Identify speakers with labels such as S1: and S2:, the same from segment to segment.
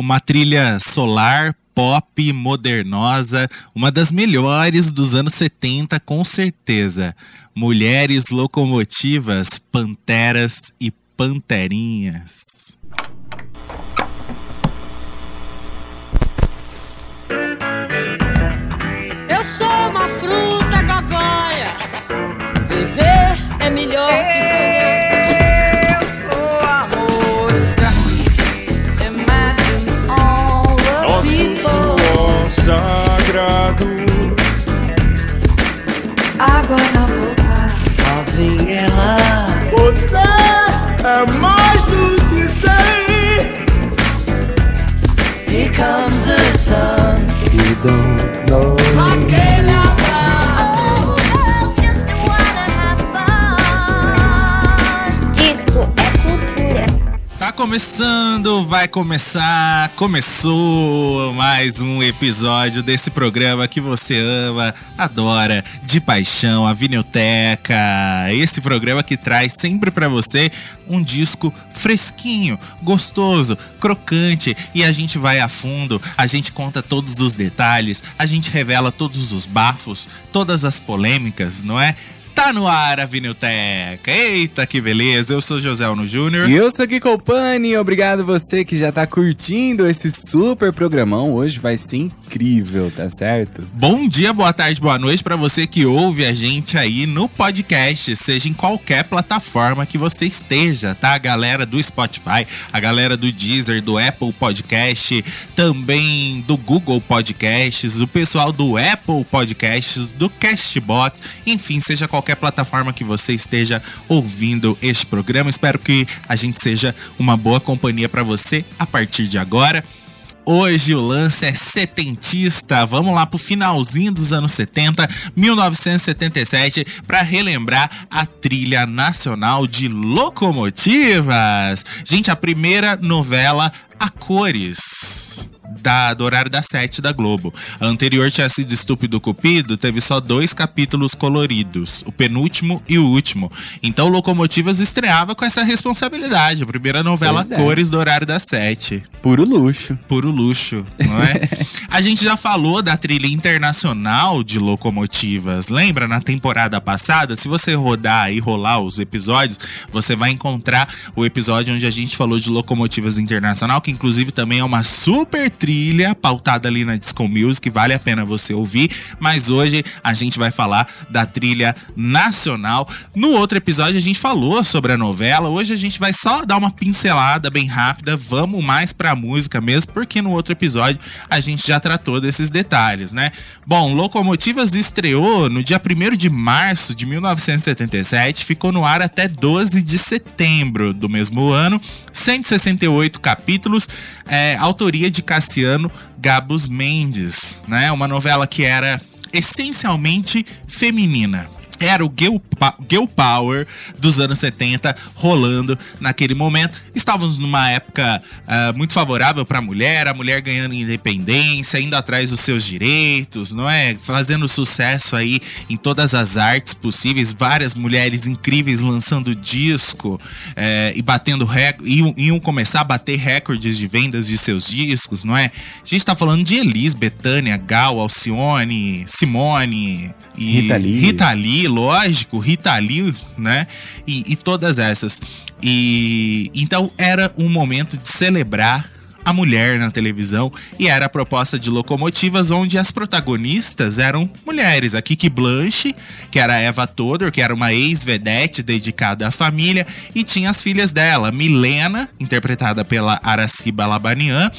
S1: uma trilha solar pop modernosa, uma das melhores dos anos 70, com certeza. Mulheres locomotivas, panteras e panterinhas.
S2: Eu sou uma fruta gogóia. Viver é melhor que sonhar.
S3: Sagrado
S4: Água na boca. Falling in love.
S3: Você é mais do que sei
S4: Here comes the sun.
S5: Disco
S1: começando, vai começar, começou mais um episódio desse programa que você ama, adora, de paixão, a Vinilteca. Esse programa que traz sempre pra você um disco fresquinho, gostoso, crocante e a gente vai a fundo, a gente conta todos os detalhes, a gente revela todos os bafos, todas as polêmicas, não é? Tá no ar a Vinilteca. Eita, que beleza. Eu sou José Ono Júnior.
S6: E eu sou Gui Colpani, obrigado você que já tá curtindo esse super programão. Hoje vai ser incrível, tá certo?
S1: Bom dia, boa tarde, boa noite pra você que ouve a gente aí no podcast, seja em qualquer plataforma que você esteja, tá? A galera do Spotify, a galera do Deezer, do Apple Podcast, também do Google Podcasts, o pessoal do Apple Podcasts, do Castbox, enfim, seja qualquer plataforma que você esteja ouvindo este programa. Espero que a gente seja uma boa companhia pra você a partir de agora. Hoje o lance é setentista. Vamos lá pro finalzinho dos anos 70, 1977, para relembrar a trilha nacional de locomotivas. Gente, a primeira novela a cores. Da, do horário das 7 da Globo. A anterior tinha sido Estúpido Cupido, teve só dois capítulos coloridos, o penúltimo e o último. Então Locomotivas estreava com essa responsabilidade. A primeira novela
S6: Pois é.
S1: cores do horário das 7
S6: Puro luxo.
S1: puro luxo, não é? a gente já falou da trilha internacional de locomotivas. Lembra na temporada passada? Se você rodar e rolar os episódios, você vai encontrar o episódio onde a gente falou de locomotivas internacional, que inclusive também é uma super trilha pautada ali na Disco Music, vale a pena você ouvir. Mas hoje a gente vai falar da trilha nacional. No outro episódio a gente falou sobre a novela. Hoje a gente vai só dar uma pincelada bem rápida. Vamos mais pra música mesmo, porque no outro episódio a gente já tratou desses detalhes, né? Bom, Locomotivas estreou no dia 1 de março de 1977, ficou no ar até 12 de setembro do mesmo ano, 168 capítulos, é, autoria de Cassiano Gabus Mendes, né? Uma novela que era essencialmente feminina. Era o girl power dos anos 70 rolando naquele momento. Estávamos numa época ah, muito favorável para a mulher, a mulher ganhando independência, indo atrás dos seus direitos, não é? Fazendo sucesso aí em todas as artes possíveis, várias mulheres incríveis lançando disco eh, e batendo recordes, iam, começar a bater recordes de vendas de seus discos, não é? A gente tá falando de Elis, Betânia, Gal, Alcione, Simone e
S6: Rita Lee.
S1: Rita Lee, lógico, Rita Lee, né? E, e todas essas. E então era um momento de celebrar a mulher na televisão e era a proposta de locomotivas onde as protagonistas eram mulheres. A Kiki Blanche, que era Eva Todor, que era uma ex-vedete dedicada à família, e tinha as filhas dela, Milena, interpretada pela Araciba Labanian,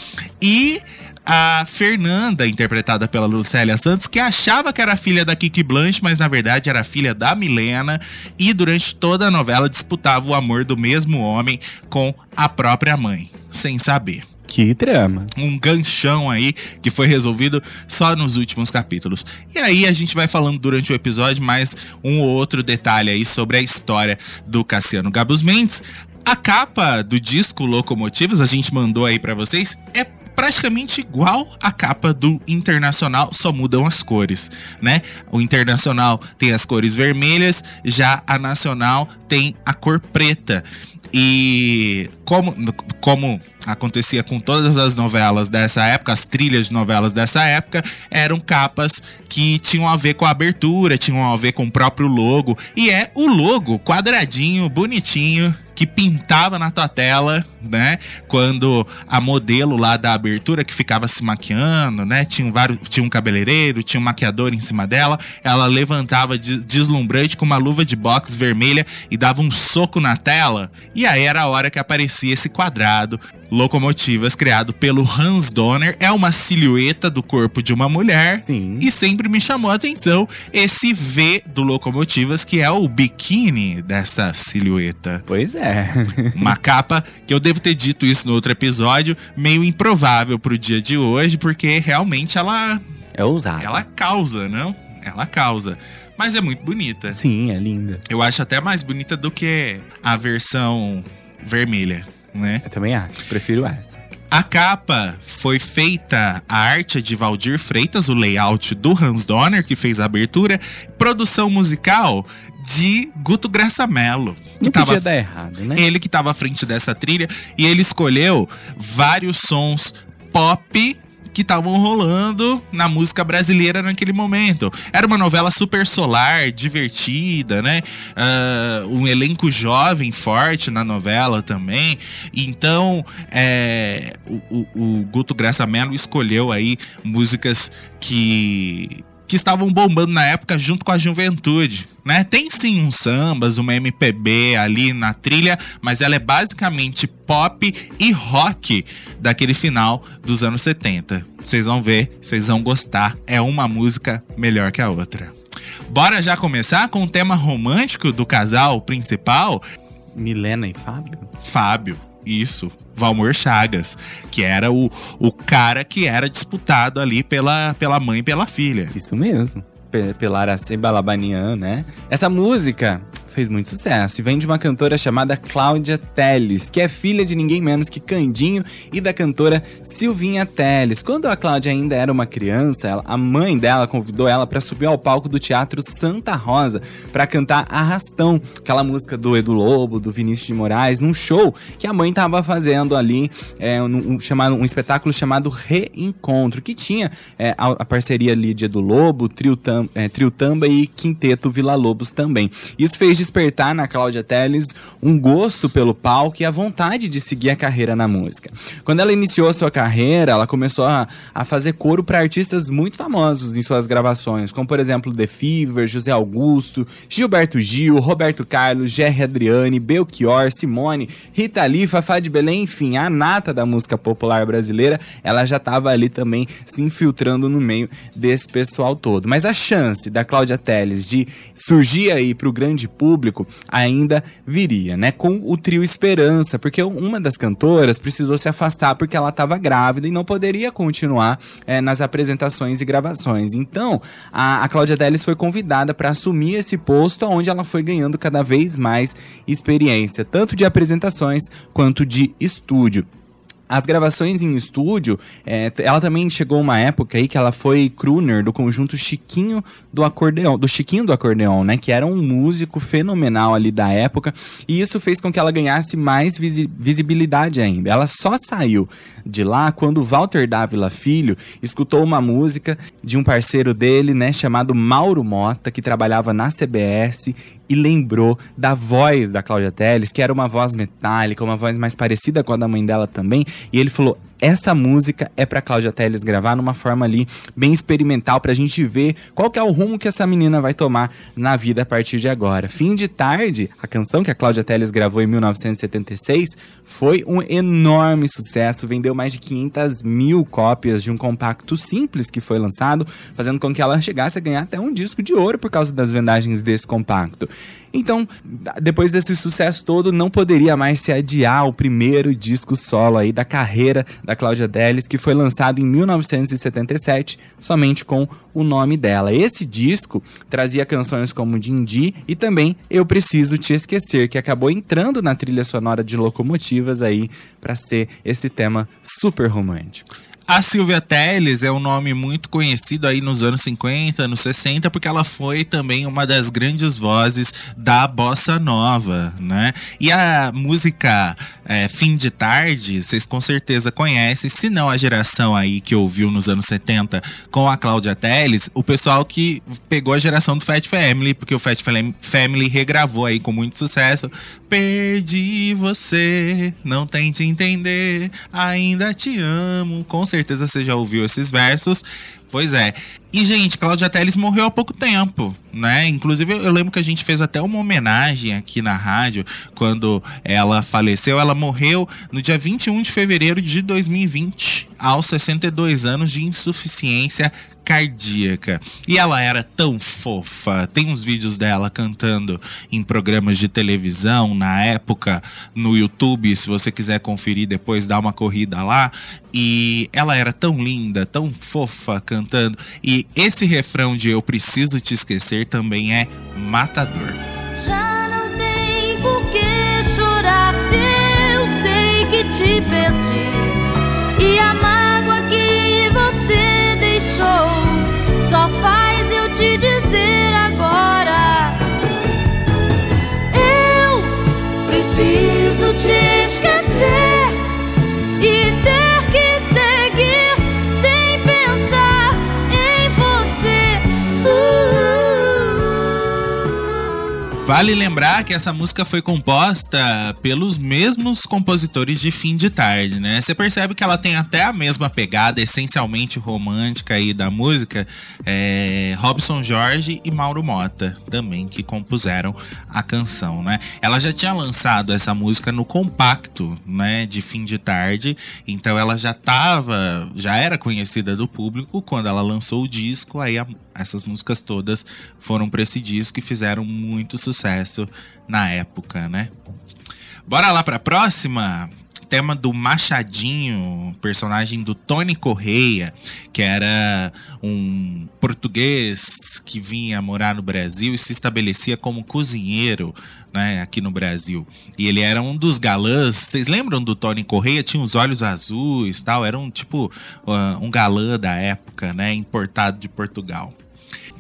S1: e a Fernanda, interpretada pela Lucélia Santos, que achava que era filha da Kiki Blanche, mas na verdade era filha da Milena, e durante toda a novela disputava o amor do mesmo homem com a própria mãe, sem saber
S6: Que trama.
S1: um ganchão aí que foi resolvido só nos últimos capítulos. E aí a gente vai falando durante o episódio mais um ou outro detalhe aí sobre a história do Cassiano Gabus Mendes. A capa do disco Locomotivas, a gente mandou aí pra vocês, é praticamente igual à capa do Internacional, só mudam as cores, né? O Internacional tem as cores vermelhas, já a Nacional tem a cor preta. E como, como acontecia com todas as novelas dessa época, as trilhas de novelas dessa época, eram capas que tinham a ver com a abertura, tinham a ver com o próprio logo. E é o logo quadradinho, bonitinho, que pintava na tua tela, né? Quando a modelo lá da abertura que ficava se maquiando, né? Tinha um, vários, tinha um cabeleireiro, tinha um maquiador em cima dela. Ela levantava des- deslumbrante com uma luva de boxe vermelha e dava um soco na tela. E aí era a hora que aparecia esse quadrado. Locomotivas criado pelo Hans Donner. É uma silhueta do corpo de uma mulher.
S6: Sim.
S1: E sempre me chamou a atenção esse V do Locomotivas, que é o biquíni dessa silhueta.
S6: Pois é.
S1: Uma capa que eu devo ter dito isso no outro episódio, meio improvável pro dia de hoje, porque realmente ela,
S6: É ousado.
S1: ela causa, não? Ela causa. Mas é muito bonita.
S6: Sim, é linda.
S1: Eu acho até mais bonita do que a versão vermelha, né?
S6: Eu também acho. Prefiro essa.
S1: A capa foi feita, a arte é de Valdir Freitas, o layout do Hans Donner, que fez a abertura, produção musical de Guto Graça Mello. Que
S6: Não
S1: tava,
S6: dar errado, né?
S1: ele que estava à frente dessa trilha, e ele escolheu vários sons pop que estavam rolando na música brasileira naquele momento. Era uma novela super solar, divertida, né? Ah, um elenco jovem, forte na novela também. Então, é, o, o- o Guto Graça Mello escolheu aí músicas que que estavam bombando na época junto com a juventude, né? Tem sim uns sambas, uma MPB ali na trilha, mas ela é basicamente pop e rock daquele final dos anos 70. Vocês vão ver, vocês vão gostar. É uma música melhor que a outra. Bora já começar com o tema romântico do casal principal,
S6: Milena e Fábio?
S1: Fábio. Isso, Valmor Chagas, que era o, o cara que era disputado ali pela, pela mãe e pela filha.
S6: Isso mesmo. Pe- Pela Araceba Labanian, né? Essa música fez muito sucesso e vem de uma cantora chamada Cláudia Teles, que é filha de ninguém menos que Candinho e da cantora Silvinha Teles. Quando a Cláudia ainda era uma criança, ela- a mãe dela convidou ela para subir ao palco do Teatro Santa Rosa para cantar Arrastão, aquela música do Edu Lobo, do Vinícius de Moraes, num show que a mãe tava fazendo ali, é, um, um- chamado, um espetáculo chamado Reencontro, que tinha é, a, a parceria ali de Edu Lobo, Trio, Tam, é, Trio Tamba e Quinteto Vila Lobos também. Isso fez despertar na Cláudia Teles um gosto pelo palco e a vontade de seguir a carreira na música. Quando ela iniciou sua carreira, ela começou a, a fazer coro para artistas muito famosos em suas gravações, como por exemplo The Fever, José Augusto, Gilberto Gil, Roberto Carlos, Jerry Adriane, Belchior, Simone, Rita Lee, Fafá de Belém, enfim, a nata da música popular brasileira, ela já estava ali também se infiltrando no meio desse pessoal todo. Mas a chance da Cláudia Teles de surgir aí para o grande público ainda viria, né? Com o trio Esperança, porque uma das cantoras precisou se afastar porque ela estava grávida e não poderia continuar eh, nas apresentações e gravações. Então, a, a Cláudia Teles foi convidada para assumir esse posto, onde ela foi ganhando cada vez mais experiência, tanto de apresentações quanto de estúdio. As gravações em estúdio, é, ela também chegou uma época aí que ela foi crooner do conjunto Chiquinho do Acordeão, do Chiquinho do Acordeão, né? Que era um músico fenomenal ali da época. E isso fez com que ela ganhasse mais visi- visibilidade ainda. Ela só saiu de lá quando Walter Dávila Filho escutou uma música de um parceiro dele, né? Chamado Mauro Mota, que trabalhava na CBS e lembrou da voz da Cláudia Teles, que era uma voz metálica, uma voz mais parecida com a da mãe dela também, e ele falou: "Essa música é para Cláudia Teles gravar numa forma ali bem experimental pra gente ver qual que é o rumo que essa menina vai tomar na vida a partir de agora". Fim de tarde, a canção que a Cláudia Teles gravou em 1976 foi um enorme sucesso, vendeu mais de 500 mil cópias de um compacto simples que foi lançado, fazendo com que ela chegasse a ganhar até um disco de ouro por causa das vendagens desse compacto. Então, depois desse sucesso todo, não poderia mais se adiar o primeiro disco solo aí da carreira da Cláudia Delis, que foi lançado em 1977, somente com o nome dela. Esse disco trazia canções como Dindi e também Eu Preciso Te Esquecer, que acabou entrando na trilha sonora de Locomotivas aí para ser esse tema super romântico.
S1: A Silvia Telles é um nome muito conhecido aí nos anos 50, anos 60, porque ela foi também uma das grandes vozes da bossa nova, né? E a música é, Fim de Tarde, vocês com certeza conhecem, se não a geração aí que ouviu nos anos 70 com a Cláudia Telles, o pessoal que pegou a geração do Fat Family, porque o Fat Family regravou aí com muito sucesso. Perdi você, não tente entender, ainda te amo, com certeza você já ouviu esses versos. Pois é. E, gente, Cláudia Telles morreu há pouco tempo, né? Inclusive, eu lembro que a gente fez até uma homenagem aqui na rádio quando ela faleceu. Ela morreu no dia 21 de fevereiro de 2020, aos 62 anos de insuficiência cardíaca. E ela era tão fofa. Tem uns vídeos dela cantando em programas de televisão na época no YouTube, se você quiser conferir depois, dá uma corrida lá. E ela era tão linda, tão fofa cantando. E esse refrão de Eu Preciso Te Esquecer também é matador.
S2: Já não tem por que chorar se eu sei que te perdi. E a mágoa que deixou só faz eu te dizer agora. Eu preciso te
S1: Vale lembrar que essa música foi composta pelos mesmos compositores de Fim de Tarde, né? Você percebe que ela tem até a mesma pegada, essencialmente romântica aí da música. É, Robson Jorge e Mauro Mota também que compuseram a canção, né? Ela já tinha lançado essa música no compacto, né, de Fim de Tarde, então ela já tava, já era conhecida do público quando ela lançou o disco, aí a- essas músicas todas foram para esse disco e fizeram muito sucesso na época, né? Bora lá pra próxima? Tema do Machadinho, personagem do Tony Correia, que era um português que vinha morar no Brasil e se estabelecia como cozinheiro, né, aqui no Brasil. E ele era um dos galãs. Vocês lembram do Tony Correia? Tinha os olhos azuis, tal. Era um tipo uh, um galã da época, né, importado de Portugal.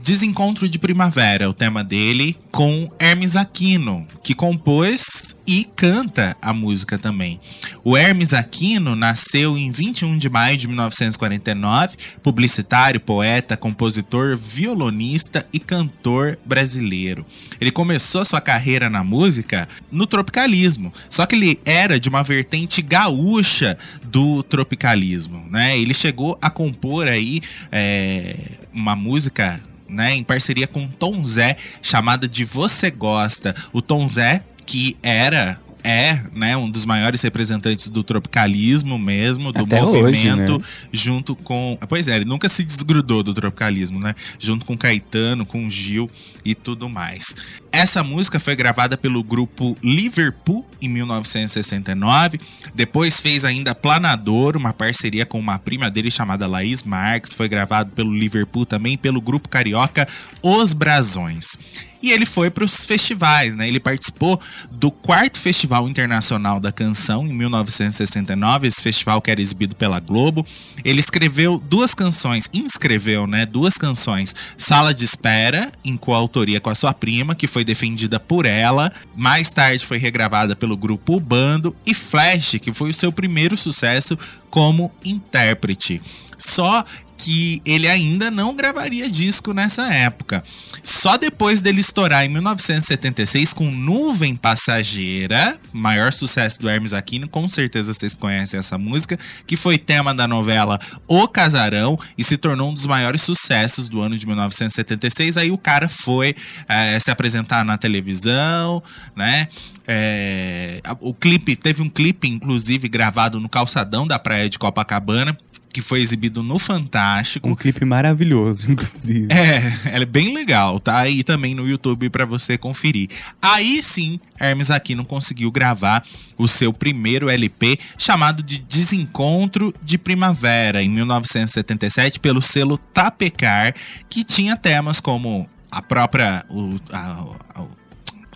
S1: Desencontro de Primavera, o tema dele, com Hermes Aquino, que compôs e canta a música também. O Hermes Aquino nasceu em 21 de maio de 1949, publicitário, poeta, compositor, violonista e cantor brasileiro. Ele começou sua carreira na música no tropicalismo, só que ele era de uma vertente gaúcha do tropicalismo, né? Ele chegou a compor aí é, uma música né, em parceria com Tom Zé, chamada de Você Gosta. O Tom Zé, que era é, né, um dos maiores representantes do tropicalismo mesmo, do
S6: Até hoje,
S1: movimento,
S6: né?
S1: junto com. Pois é, ele nunca se desgrudou do tropicalismo, né? Junto com Caetano, com Gil e tudo mais. Essa música foi gravada pelo grupo Liverpool em 1969. Depois fez ainda Planador, uma parceria com uma prima dele chamada Laís Marques. Foi gravado pelo Liverpool também, pelo grupo carioca Os Brasões. E ele foi para os festivais, né? Ele participou do quarto Festival Internacional da Canção em 1969, esse festival que era exibido pela Globo. Ele escreveu duas canções, inscreveu, né? Duas canções, Sala de Espera, em coautoria com a sua prima, que foi defendida por ela. Mais tarde foi regravada pelo grupo Bando e Flash, que foi o seu primeiro sucesso como intérprete. Só que ele ainda não gravaria disco nessa época. Só depois dele estourar em 1976 com Nuvem Passageira, maior sucesso do Hermes Aquino, com certeza vocês conhecem essa música, que foi tema da novela O Casarão e se tornou um dos maiores sucessos do ano de 1976. Aí o cara foi eh, se apresentar na televisão, né? É, o clipe teve um clipe inclusive gravado no calçadão da praia de Copacabana que foi exibido no Fantástico.
S6: Um clipe maravilhoso, inclusive.
S1: É, ela é bem legal, tá aí também no YouTube pra você conferir. Aí sim, Hermes Aquino conseguiu gravar o seu primeiro LP chamado de Desencontro de Primavera em 1977 pelo selo Tapecar, que tinha temas como a própria o- a- a-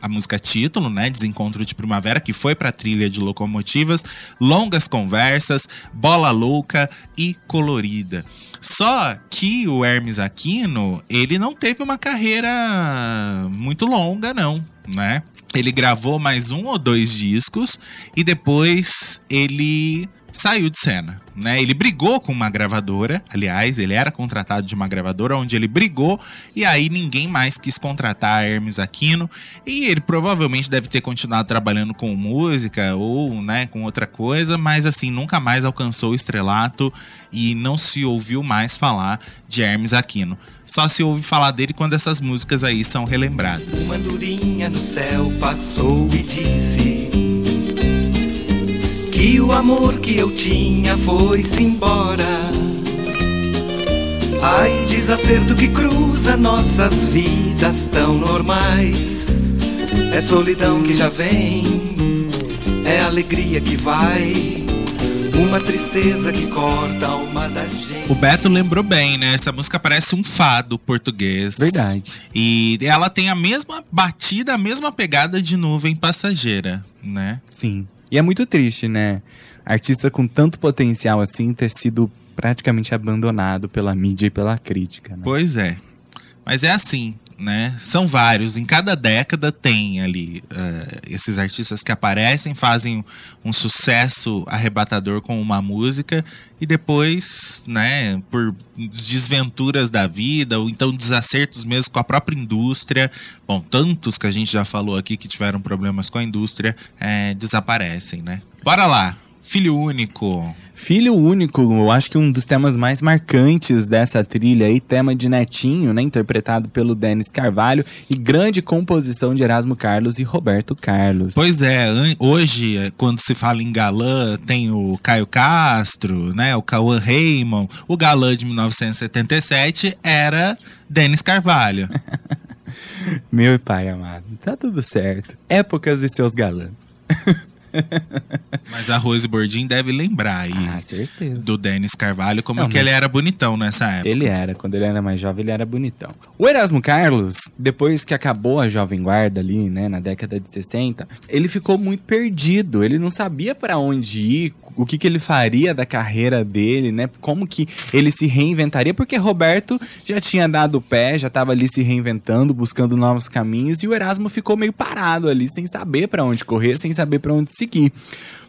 S1: a música título, né, Desencontro de Primavera, que foi pra trilha de locomotivas, Longas Conversas, Bola Louca e Colorida. Só que o Hermes Aquino, ele não teve uma carreira muito longa, não, né? Ele gravou mais um ou dois discos e depois ele saiu de cena, né? Ele brigou com uma gravadora, aliás, ele era contratado de uma gravadora onde ele brigou e aí ninguém mais quis contratar Hermes Aquino e ele provavelmente deve ter continuado trabalhando com música ou, né, com outra coisa, mas assim, nunca mais alcançou o estrelato e não se ouviu mais falar de Hermes Aquino. Só se ouve falar dele quando essas músicas aí são relembradas.
S7: Uma andorinha no céu passou e disse que o amor que eu tinha foi-se embora. Ai, desacerto que cruza nossas vidas tão normais. É solidão que já vem, é alegria que vai. Uma tristeza que corta a alma da gente.
S1: O Beto lembrou bem, né? Essa música parece um fado português.
S6: Verdade.
S1: E ela tem a mesma batida, a mesma pegada de nuvem passageira, né?
S6: Sim. E é muito triste, né? Artista com tanto potencial assim ter sido praticamente abandonado pela mídia e pela crítica, né?
S1: Pois é. Mas é assim, né? São vários. Em cada década tem ali eh, esses artistas que aparecem, fazem um sucesso arrebatador com uma música e depois, né, por desventuras da vida ou então desacertos mesmo com a própria indústria, bom, tantos que a gente já falou aqui que tiveram problemas com a indústria, eh, desaparecem, né? Bora lá. Filho único.
S6: Filho único, eu acho que um dos temas mais marcantes dessa trilha aí, tema de Netinho, né, interpretado pelo Denis Carvalho e grande composição de Erasmo Carlos e Roberto Carlos.
S1: Pois é, hoje, eh, quando se fala em galã, tem o Caio Castro, né? O Cauã Raymond. O galã de 1977 era Denis Carvalho.
S6: Meu pai amado, tá tudo certo. Épocas de seus galãs.
S1: Mas a Rose Bordin deve lembrar aí
S6: Ah, certeza.
S1: do Denis Carvalho, como
S6: Não,
S1: que
S6: mas-
S1: ele era bonitão nessa época.
S6: Ele era, quando ele era mais jovem, ele era bonitão. O Erasmo Carlos, depois que acabou a Jovem Guarda ali, né, na década de 60, ele ficou muito perdido. Ele não sabia pra onde ir, o que, que ele faria da carreira dele, né? Como que ele se reinventaria, porque Roberto já tinha dado o pé, já tava ali se reinventando, buscando novos caminhos, e o Erasmo ficou meio parado ali, sem saber pra onde correr, sem saber pra onde seguir.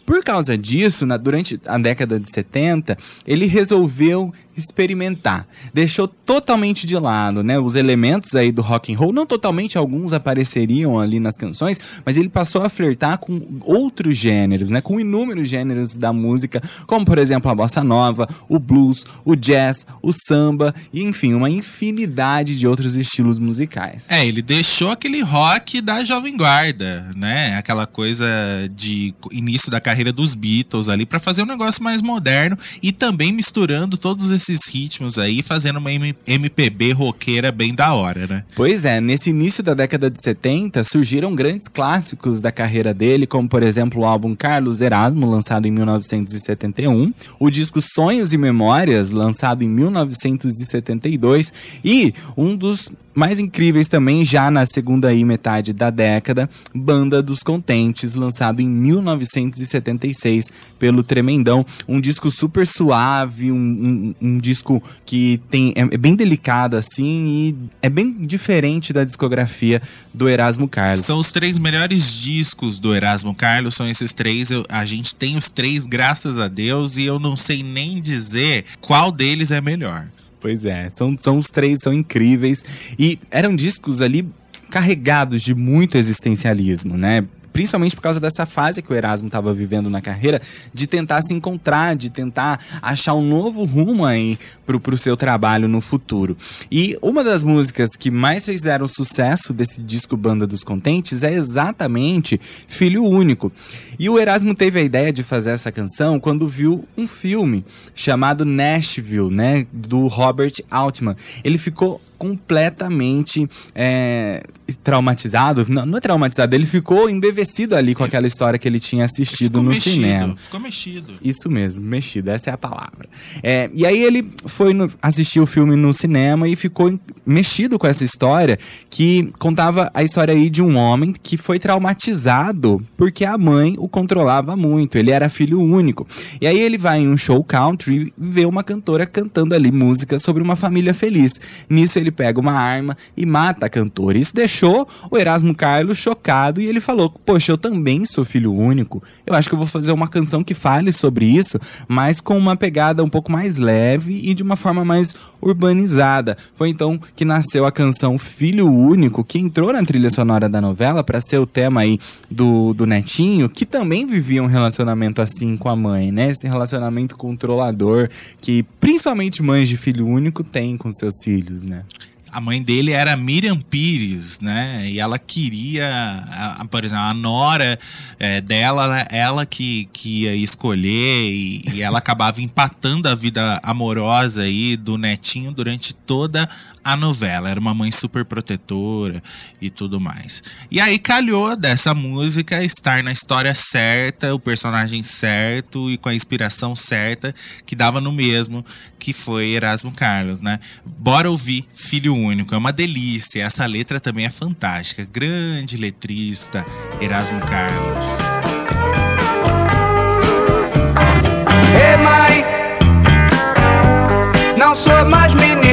S6: Por causa disso, na- durante a década de 70, ele resolveu experimentar. Deixou totalmente de lado, né, os elementos aí do rock and roll, não totalmente, alguns apareceriam ali nas canções, mas ele passou a flertar com outros gêneros, né, com inúmeros gêneros da música, como por exemplo a bossa nova, o blues, o jazz, o samba e enfim, uma infinidade de outros estilos musicais.
S1: É, ele deixou aquele rock da Jovem Guarda, né? Aquela coisa de início da carreira dos Beatles ali pra fazer um negócio mais moderno e também misturando todos esses ritmos aí, fazendo uma MPB roqueira bem da hora, né?
S6: Pois é, nesse início da década de 70 surgiram grandes clássicos da carreira dele, como por exemplo o álbum Carlos Erasmo, lançado em 1971, o disco Sonhos e Memórias, lançado em 1972, e um dos mais incríveis também, já na segunda aí metade da década, Banda dos Contentes, lançado em 1976 pelo Tremendão. Um disco super suave, um, um- um disco que tem, é, é bem delicado assim e é bem diferente da discografia do Erasmo Carlos.
S1: São os três melhores discos do Erasmo Carlos, são esses três. Eu- a gente tem os três, graças a Deus, e eu não sei nem dizer qual deles é melhor.
S6: Pois é, são, são os três, são incríveis. E eram discos ali carregados de muito existencialismo, né? Principalmente por causa dessa fase que o Erasmo estava vivendo na carreira, de tentar se encontrar, de tentar achar um novo rumo aí pro, pro seu trabalho no futuro. E uma das músicas que mais fizeram sucesso desse disco Banda dos Contentes é exatamente Filho Único. E o Erasmo teve a ideia de fazer essa canção quando viu um filme chamado Nashville, né, do Robert Altman. Ele ficou completamente é, traumatizado. Não, não é traumatizado, ele ficou embevecido ali com aquela história que ele tinha assistido no
S1: mexido,
S6: cinema.
S1: Ficou mexido.
S6: Isso mesmo, mexido, essa é a palavra. É, e aí ele foi no- assistir o filme no cinema e ficou mexido com essa história que contava a história aí de um homem que foi traumatizado porque a mãe o controlava muito, ele era filho único. E aí ele vai em um show country e vê uma cantora cantando ali música sobre uma família feliz. Nisso ele pega uma arma e mata a cantora. Isso deixou o Erasmo Carlos chocado e ele falou: Poxa, eu também sou filho único. Eu acho que eu vou fazer uma canção que fale sobre isso, mas com uma pegada um pouco mais leve e de uma forma mais urbanizada. Foi então que nasceu a canção Filho Único, que entrou na trilha sonora da novela para ser o tema aí do, do Netinho, que também vivia um relacionamento assim com a mãe, né? Esse relacionamento controlador que principalmente mães de filho único têm com seus filhos, né?
S1: A mãe dele era Miriam Pires, né? E ela queria, a- a- por exemplo, a nora eh, dela, né? ela que, que ia escolher e, e ela acabava empatando a vida amorosa aí do netinho durante toda a novela. Era uma mãe super protetora e tudo mais. E aí calhou dessa música estar na história certa, o personagem certo e com a inspiração certa que dava no mesmo, que foi Erasmo Carlos, né? Bora ouvir Filho Único, é uma delícia. Essa letra também é fantástica. Grande letrista, Erasmo Carlos.
S7: Ei, mãe, não sou mais menino.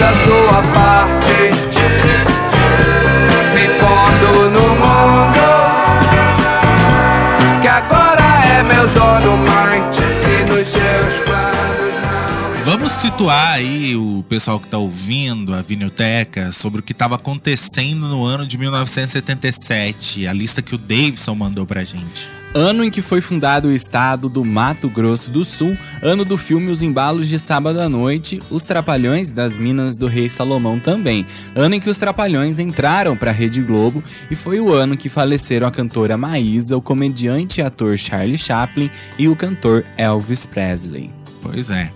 S7: Já fez a sua parte, me no mundo. Que agora é meu dono, e nos seus.
S1: Vamos situar aí o pessoal que tá ouvindo a Vinilteca sobre o que estava acontecendo no ano de 1977, a lista que o Davidson mandou pra gente.
S6: Ano em que foi fundado o estado do Mato Grosso do Sul, ano do filme Os Embalos de Sábado à Noite, Os Trapalhões das Minas do Rei Salomão também. Ano em que os Trapalhões entraram para a Rede Globo e foi o ano que faleceram a cantora Maísa, o comediante e ator Charlie Chaplin e o cantor Elvis Presley.
S1: Pois é.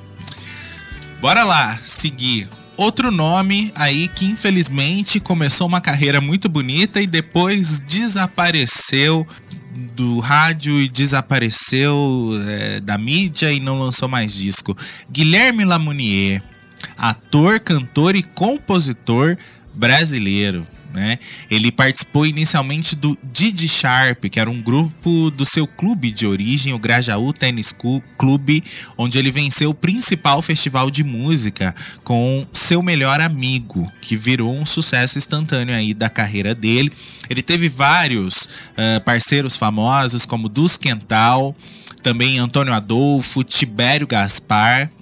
S1: Bora lá, seguir. Outro nome aí que infelizmente começou uma carreira muito bonita e depois desapareceu do rádio e desapareceu é, da mídia e não lançou mais disco. Guilherme Lamounier, ator, cantor e compositor brasileiro. Né? Ele participou inicialmente do Didi Sharp, que era um grupo do seu clube de origem, o Grajaú Cu- Clube, onde ele venceu o principal festival de música com seu melhor amigo, que virou um sucesso instantâneo aí da carreira dele. Ele teve vários ah, parceiros famosos, como Dus Quental, também Antônio Adolfo, Tibério Gaspar.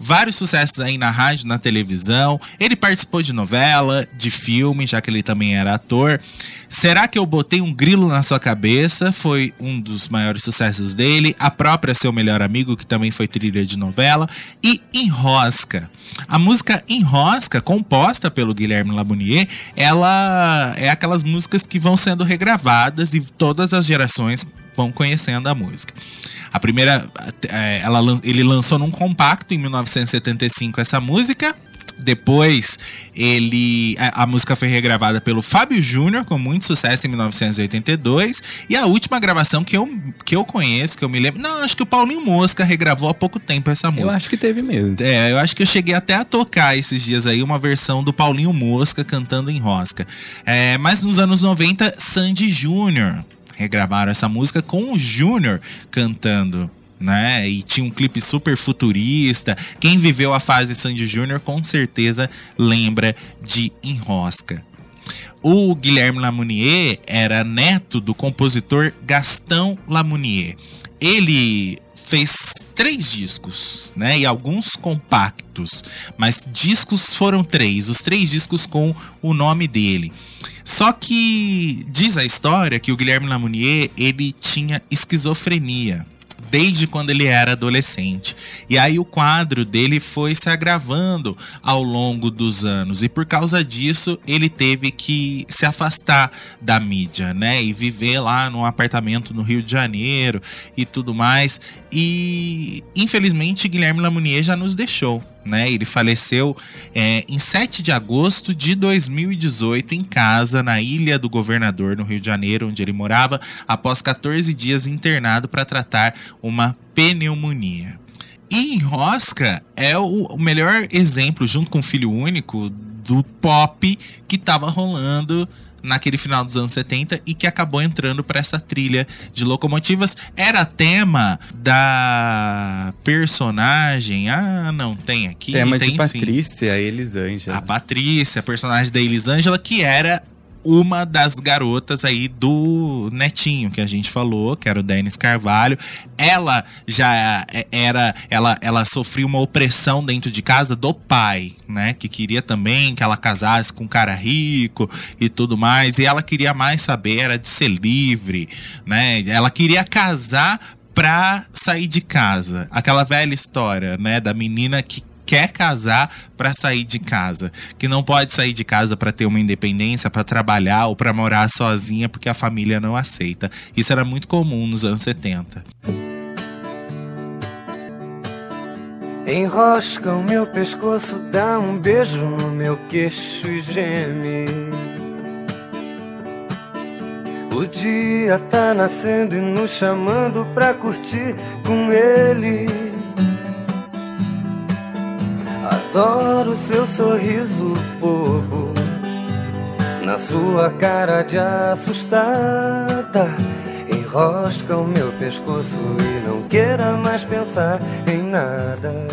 S1: Vários sucessos aí na rádio, na televisão. Ele participou de novela, de filme, já que ele também era ator. Será que eu botei um grilo na sua cabeça? Foi um dos maiores sucessos dele. A própria Seu Melhor Amigo, que também foi trilha de novela. E Enrosca. A música Enrosca, composta pelo Guilherme Lamounier, ela é aquelas músicas que vão sendo regravadas e todas as gerações vão conhecendo a música. A primeira, é, ela, ele lançou num compacto em 1975 essa música. Depois, ele a, a música foi regravada pelo Fábio Júnior com muito sucesso em 1982. E a última gravação que eu, que eu conheço, que eu me lembro. Não, acho que o Paulinho Mosca regravou há pouco tempo essa música.
S6: Eu acho que teve mesmo.
S1: É, eu acho que eu cheguei até a tocar esses dias aí uma versão do Paulinho Mosca cantando em Rosca. É, mas nos anos 90, Sandy Júnior regravaram essa música com o Júnior cantando. Né? E tinha um clipe super futurista. Quem viveu a fase Sandy Júnior com certeza lembra de Enrosca. O Guilherme Lamounier era neto do compositor Gastão Lamounier. Ele fez três discos, né? E alguns compactos. Mas discos foram três. Os três discos com o nome dele. Só que diz a história que o Guilherme Lamounier, ele tinha esquizofrenia desde quando ele era adolescente. E aí o quadro dele foi se agravando ao longo dos anos e por causa disso ele teve que se afastar da mídia, né? E viver lá num apartamento no Rio de Janeiro e tudo mais. E infelizmente Guilherme Lamounier já nos deixou. Né, ele faleceu é, em 7 de agosto de 2018 em casa, na Ilha do Governador, no Rio de Janeiro, onde ele morava, após 14 dias internado para tratar uma pneumonia. E Enrosca é o, o melhor exemplo, junto com o Filho Único, do pop que estava rolando naquele final dos anos 70 e que acabou entrando para essa trilha de locomotivas. Era tema da personagem. Ah, não, tem aqui.
S6: Tema
S1: tem
S6: de Patrícia, sim. Elisângela.
S1: A Patrícia, personagem da Elisângela, que era uma das garotas aí do Netinho que a gente falou, que era o Denis Carvalho. Ela já é, era, ela, ela sofria uma opressão dentro de casa do pai, né? Que queria também que ela casasse com um cara rico e tudo mais. E ela queria mais saber, era de ser livre, né? Ela queria casar pra sair de casa. Aquela velha história, né? Da menina que quer casar para sair de casa, que não pode sair de casa para ter uma independência, para trabalhar ou para morar sozinha porque a família não aceita. Isso era muito comum nos anos 70.
S7: Enrosca o meu pescoço, dá um beijo no meu queixo e geme. O dia tá nascendo e nos chamando pra curtir com ele. Adoro seu sorriso bobo Na sua cara de assustada Enrosca o meu pescoço e não queira mais pensar em nada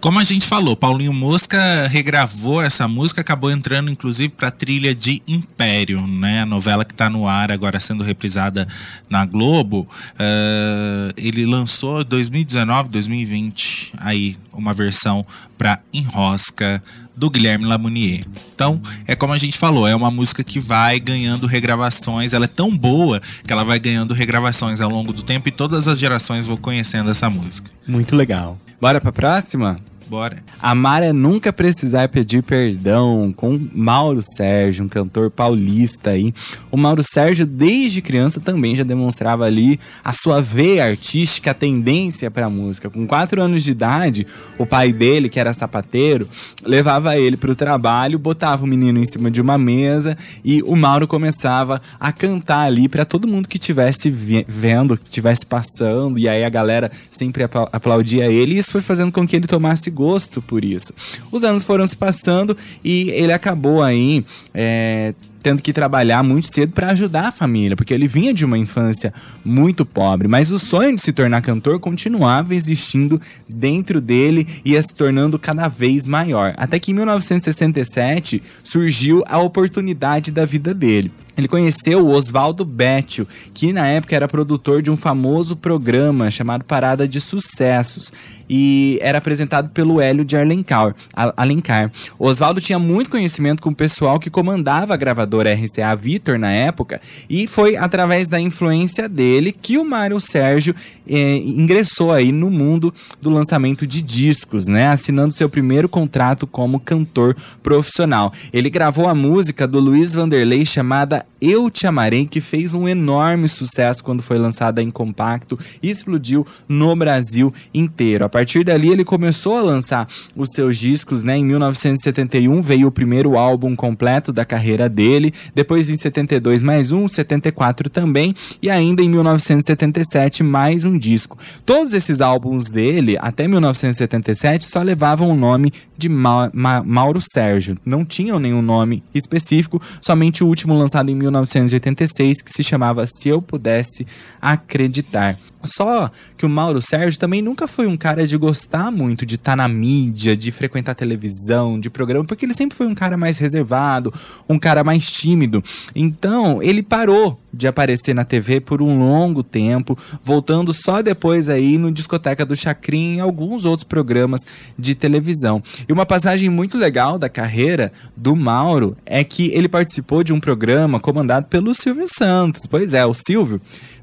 S1: como a gente falou, Paulinho Mosca regravou essa música, acabou entrando inclusive para a trilha de Império, né? A novela que está no ar agora sendo reprisada na Globo. Uh, ele lançou 2019, 2020 aí uma versão para Enrosca do Guilherme Lamounier. Então, é como a gente falou, é uma música que vai ganhando regravações, ela é tão boa que ela vai ganhando regravações ao longo do tempo e todas as gerações vão conhecendo essa música.
S6: Muito legal. Bora pra próxima?
S1: Bora.
S6: Amar é nunca precisar pedir perdão com Mauro Sérgio, um cantor paulista aí. O Mauro Sérgio, desde criança, também já demonstrava ali a sua veia artística, a tendência para música. Com quatro anos de idade, o pai dele, que era sapateiro, levava ele para o trabalho, botava o menino em cima de uma mesa e o Mauro começava a cantar ali para todo mundo que estivesse vendo, que estivesse passando, e aí a galera sempre aplaudia ele. E isso foi fazendo com que ele tomasse gosto por isso. Os anos foram se passando e ele acabou aí é, tendo que trabalhar muito cedo para ajudar a família, porque ele vinha de uma infância muito pobre, mas o sonho de se tornar cantor continuava existindo dentro dele e ia se tornando cada vez maior. Até que em 1967 surgiu a oportunidade da vida dele. Ele conheceu o Oswaldo Bétio, que na época era produtor de um famoso programa chamado Parada de Sucessos e era apresentado pelo Hélio de Alencar. Alencar. Oswaldo tinha muito conhecimento com o pessoal que comandava a gravadora RCA Victor na época e foi através da influência dele que o Mário Sérgio eh, ingressou aí no mundo do lançamento de discos, né? Assinando seu primeiro contrato como cantor profissional. Ele gravou a música do Luiz Vanderlei chamada eu Te Amarei, que fez um enorme sucesso quando foi lançada em compacto e explodiu no Brasil inteiro. A partir dali, ele começou a lançar os seus discos, né? Em 1971 veio o primeiro álbum completo da carreira dele, depois em 72 mais um, 74 também, e ainda em 1977 mais um disco. Todos esses álbuns dele, até 1977, só levavam o nome de Ma Ma Mauro Sérgio. Não tinham nenhum nome específico, somente o último lançado em 1986, que se chamava Se Eu Pudesse Acreditar. Só que o Mauro Sérgio também nunca foi um cara de gostar muito de estar tá na mídia, de frequentar televisão, de programa, porque ele sempre foi um cara mais reservado, um cara mais tímido. Então, ele parou de aparecer na TV por um longo tempo, voltando só depois aí no Discoteca do Chacrin e alguns outros programas de televisão. E uma passagem muito legal da carreira do Mauro é que ele participou de um programa comandado pelo Silvio Santos. Pois é, o Silvio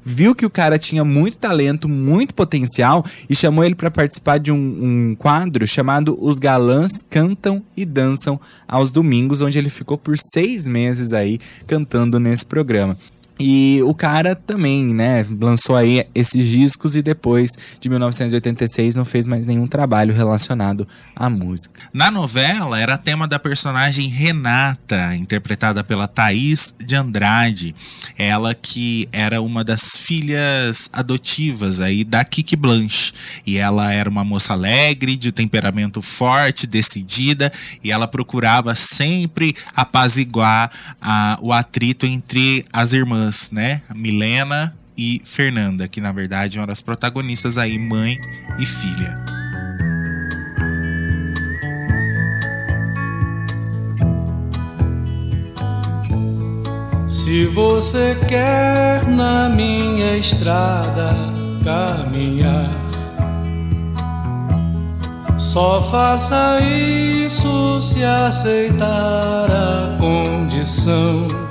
S6: viu que o cara tinha muito talento, muito potencial e chamou ele para participar de um, um, quadro chamado Os Galãs Cantam e Dançam aos Domingos, onde ele ficou por seis meses aí cantando nesse programa. E o cara também, né, lançou aí esses discos e depois de 1986 não fez mais nenhum trabalho relacionado à música.
S1: Na novela era tema da personagem Renata, interpretada pela Thaís de Andrade. Ela que era uma das filhas adotivas aí da Kiki Blanche. E ela era uma moça alegre, de temperamento forte, decidida, e ela procurava sempre apaziguar a, o atrito entre as irmãs irmãs, né? Milena e Fernanda, que na verdade eram as protagonistas aí, mãe e filha.
S8: Se você quer na minha estrada caminhar, só faça isso se aceitar a condição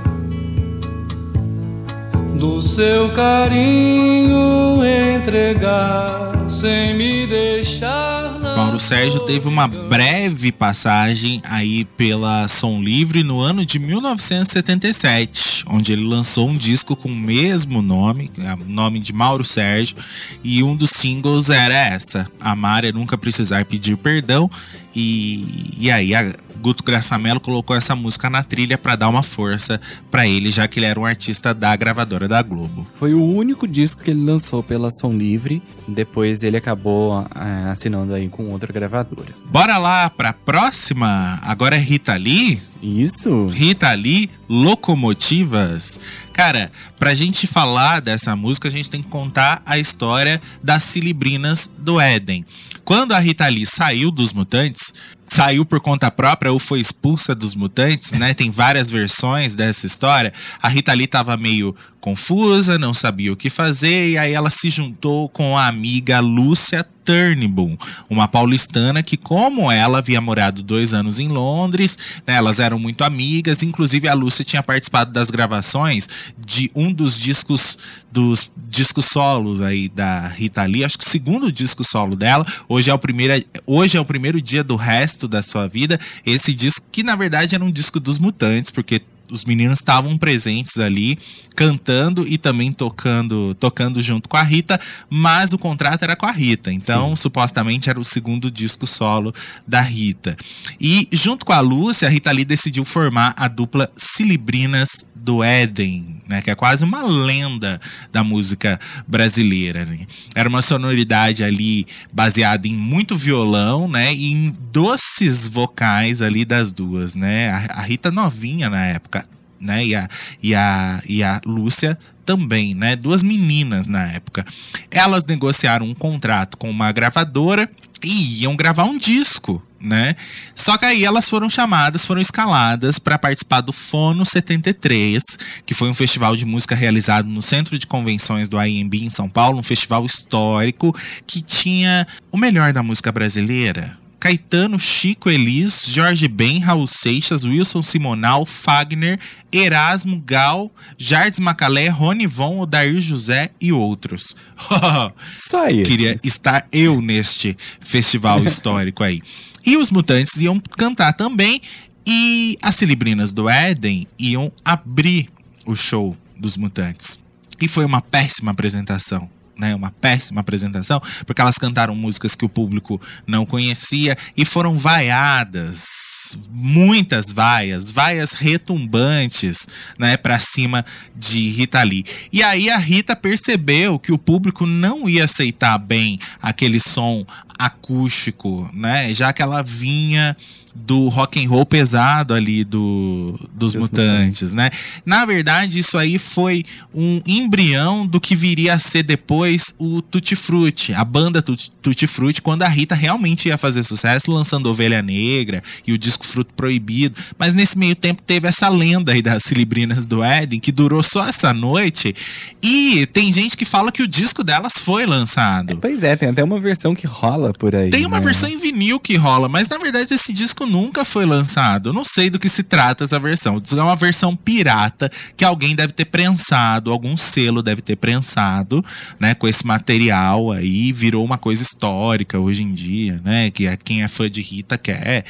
S8: do seu carinho entregar sem me deixar.
S1: Mauro Sérgio teve uma breve passagem aí pela Som Livre no ano de 1977, onde ele lançou um disco com o mesmo nome, é, nome de Mauro Sérgio, e um dos singles era essa, Amar é Nunca Precisar Pedir Perdão, e, e aí a, Guto Graçamelo colocou essa música na trilha para dar uma força para ele, já que ele era um artista da gravadora da Globo.
S6: Foi o único disco que ele lançou pela Som Livre, depois ele acabou é, assinando aí com outra gravadora.
S1: Bora lá pra próxima? Agora é Rita Lee?
S6: Isso.
S1: Rita Lee, Locomotivas. Cara, pra gente falar dessa música, a gente tem que contar a história das Cilibrinas do Éden. Quando a Rita Lee saiu dos Mutantes, saiu por conta própria ou foi expulsa dos mutantes, né? Tem várias versões dessa história. A Rita Lee tava meio confusa, não sabia o que fazer, e aí ela se juntou com a amiga Lúcia Turnbull, uma paulistana que, como ela havia morado dois anos em Londres, né, elas eram muito amigas, inclusive a Lúcia tinha participado das gravações de um dos discos dos discos solos aí da Rita Lee, acho que o segundo disco solo dela, hoje é o primeiro, hoje é o primeiro dia do resto da sua vida, esse disco que na verdade era um disco dos mutantes, porque os meninos estavam presentes ali, cantando e também tocando, tocando junto com a Rita, mas o contrato era com a Rita. Então, Sim. supostamente era o segundo disco solo da Rita. E junto com a Lúcia, a Rita Lee decidiu formar a dupla Cilibrinas do Éden, né, que é quase uma lenda da música brasileira. Né? Era uma sonoridade ali baseada em muito violão, né, e em doces vocais ali das duas, né? A, a Rita novinha na época, né, e a, e a, e a Lúcia também, né? Duas meninas na época. Elas negociaram um contrato com uma gravadora e iam gravar um disco, né? Só que aí elas foram chamadas, foram escaladas para participar do Fono 73, que foi um festival de música realizado no Centro de Convenções do AMB em São Paulo, um festival histórico que tinha o melhor da música brasileira, Caetano, Chico Elis, Jorge Ben, Raul Seixas, Wilson Simonal, Fagner, Erasmo, Gal, Jardim Macalé, Rony Von, Odair José e outros.
S6: Só isso.
S1: Queria estar eu neste festival histórico aí. E os Mutantes iam cantar também e as Cilibrinas do Éden iam abrir o show dos Mutantes. E foi uma péssima apresentação né, uma péssima apresentação, porque elas cantaram músicas que o público não conhecia e foram vaiadas, muitas vaias, vaias retumbantes, né, para cima de Rita Lee. E aí a Rita percebeu que o público não ia aceitar bem aquele som acústico, né, já que ela vinha do rock and roll pesado ali do, dos
S6: Dos
S1: mutantes, né? Na verdade, isso aí foi um embrião do que viria a ser depois o Tutti Frutti, a banda Tutti, Tutti Frutti, quando a Rita realmente ia fazer sucesso, lançando Ovelha Negra e o disco Fruto Proibido. Mas nesse meio tempo teve essa lenda aí das Cilibrinas do Éden, que durou só essa noite. E tem gente que fala que o disco delas foi lançado.
S6: Pois é, tem até uma versão que rola por aí.
S1: Tem uma
S6: né?
S1: versão em vinil que rola, mas na verdade esse disco nunca foi lançado. Eu não sei do que se trata essa versão. É uma versão pirata que alguém deve ter prensado, algum selo deve ter prensado, né, com esse material aí, virou uma coisa histórica hoje em dia, né, que é quem é fã de Rita quer.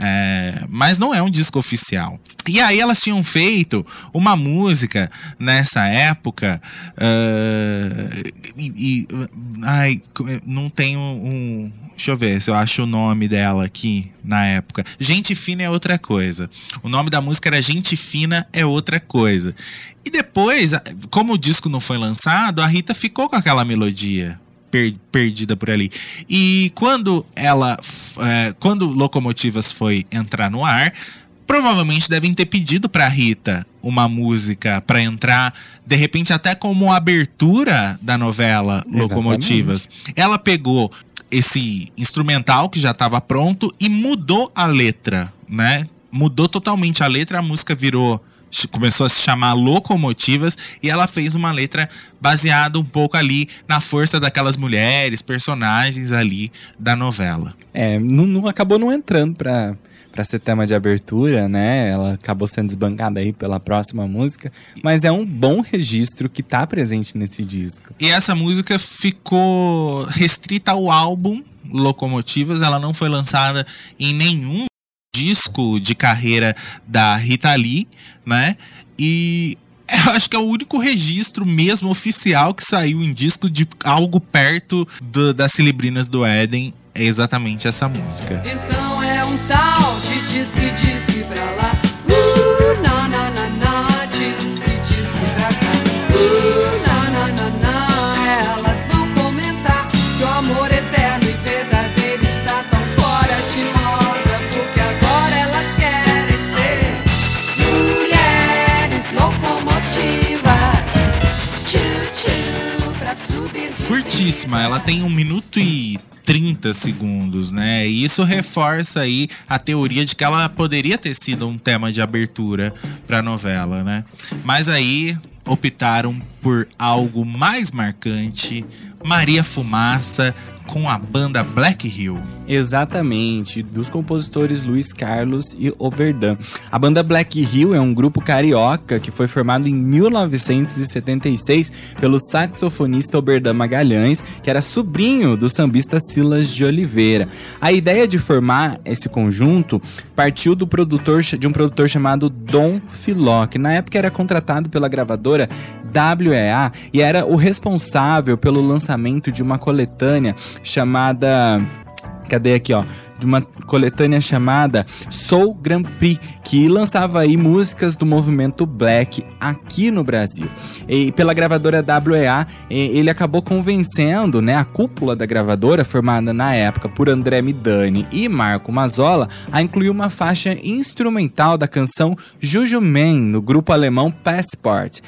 S1: É, mas não é um disco oficial. E aí elas tinham feito uma música nessa época ah, e, e- ai, não tenho um Deixa eu ver se eu acho o nome dela aqui na época. Gente Fina é outra coisa. O nome da música era Gente Fina é outra coisa. E depois, como o disco não foi lançado, a Rita ficou com aquela melodia per- perdida por ali. E quando ela, é, quando Locomotivas foi entrar no ar, provavelmente devem ter pedido pra Rita uma música pra entrar, de repente até como abertura da novela
S6: Exatamente.
S1: Locomotivas. Ela pegou esse instrumental que já estava pronto e mudou a letra, né? Mudou totalmente a letra, a música virou começou a se chamar Locomotivas e ela fez uma letra baseada um pouco ali na força daquelas mulheres, personagens ali da novela.
S6: É, não, não- acabou não entrando pra, pra ser tema de abertura, né? Ela acabou sendo desbancada aí pela próxima música. Mas é um bom registro que tá presente nesse disco.
S1: E essa música ficou restrita ao álbum Locomotivas, ela não foi lançada em nenhum disco de carreira da Rita Lee, né? E eu acho que é o único registro mesmo oficial que saiu em disco de algo perto do- das Cilibrinas do Éden. É exatamente essa música.
S4: Então é um tal de disque
S1: curtíssima. Ela tem um minuto e 30 segundos, né? E isso reforça aí a teoria de que ela poderia ter sido um tema de abertura pra novela, né? Mas aí optaram por algo mais marcante, Maria Fumaça com a banda Black Hill.
S6: Exatamente, dos compositores Luiz Carlos e Oberdan. A banda Black Hill é um grupo carioca que foi formado em 1976 pelo saxofonista Oberdan Magalhães, que era sobrinho do sambista Silas de Oliveira. A ideia de formar esse conjunto partiu do produtor de um produtor chamado Dom Filó, que na época era contratado pela gravadora WEA e era o responsável pelo lançamento de uma coletânea chamada Cadê aqui, ó? De uma coletânea chamada Soul Grand Prix, que lançava aí músicas do movimento black aqui no Brasil. E pela gravadora WEA, ele acabou convencendo, né, a cúpula da gravadora, formada na época por André Midani e Marco Mazzola, a incluir uma faixa instrumental da canção Juju Man, no grupo alemão Passport.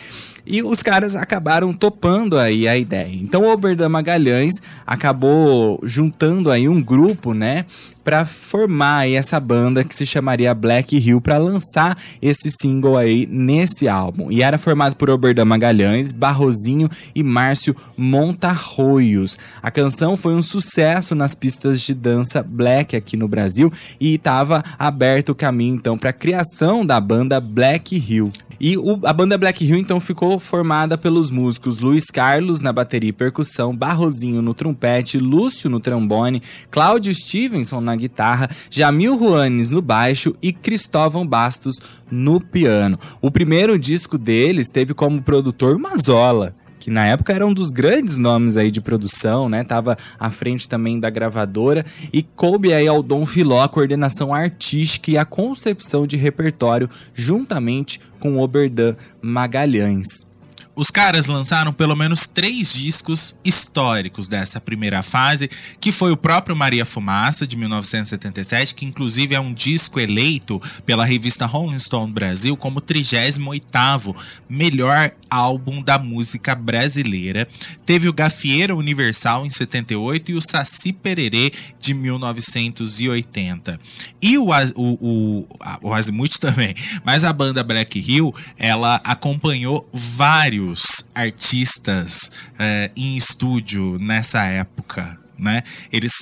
S6: E os caras acabaram topando aí a ideia. Então o Oberdan Magalhães acabou juntando aí um grupo, né, para formar aí essa banda que se chamaria Black Hill para lançar esse single aí nesse álbum. E era formado por Oberdan Magalhães, Barrozinho e Márcio Montarroios. A canção foi um sucesso nas pistas de dança black aqui no Brasil e estava aberto o caminho então para a criação da banda Black Hill. E o- a banda Black Hill então ficou formada pelos músicos Luiz Carlos na bateria e percussão, Barrozinho no trompete, Lúcio no trombone, Cláudio Stevenson na guitarra, Jamil Juanes no baixo e Cristóvão Bastos no piano. O primeiro disco deles teve como produtor Mazola. Que na época era um dos grandes nomes aí de produção, né? Tava à frente também da gravadora e coube aí ao Dom Filó a coordenação artística e a concepção de repertório juntamente com Oberdan Magalhães.
S1: Os caras lançaram pelo menos três discos históricos dessa primeira fase, que foi o próprio Maria Fumaça, de 1977, que inclusive é um disco eleito pela revista Rolling Stone Brasil como 38º melhor álbum da música brasileira. Teve o Gafieira Universal em 78 e o Saci Pererê de 1980. E o, o, o, o Azimuth também, mas a banda Black Hill, ela acompanhou vários artistas eh, em estúdio nessa época. Né? Eles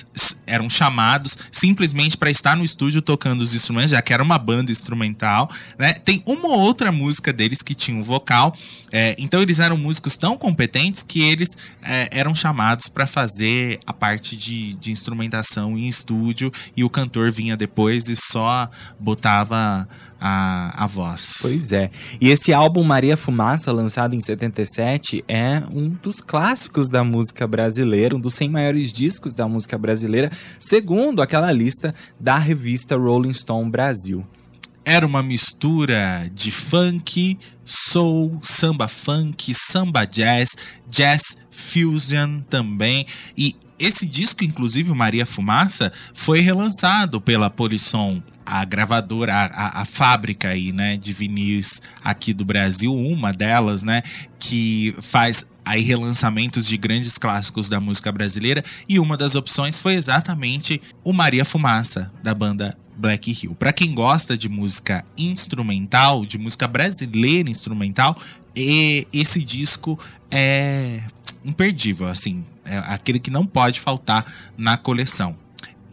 S1: eram chamados simplesmente para estar no estúdio tocando os instrumentos, já que era uma banda instrumental. Né? Tem uma ou outra música deles que tinha um vocal, é, então eles eram músicos tão competentes que eles é, eram chamados para fazer a parte de, de instrumentação em estúdio e o cantor vinha depois e só botava a, a voz.
S6: Pois é. E esse álbum Maria Fumaça, lançado em 77, é um dos clássicos da música brasileira, um dos 100 maiores discos da música brasileira, segundo aquela lista da revista Rolling Stone Brasil.
S1: Era uma mistura de funk, soul, samba funk, samba jazz, jazz fusion também. E esse disco, inclusive, Maria Fumaça, foi relançado pela Polisson, a gravadora, a, a- a fábrica aí, né, de vinis aqui do Brasil, uma delas, né, que faz aí relançamentos de grandes clássicos da música brasileira e uma das opções foi exatamente o Maria Fumaça da banda Black Hill. Pra quem gosta de música instrumental, de música brasileira instrumental, esse disco é imperdível, assim, é aquele que não pode faltar na coleção.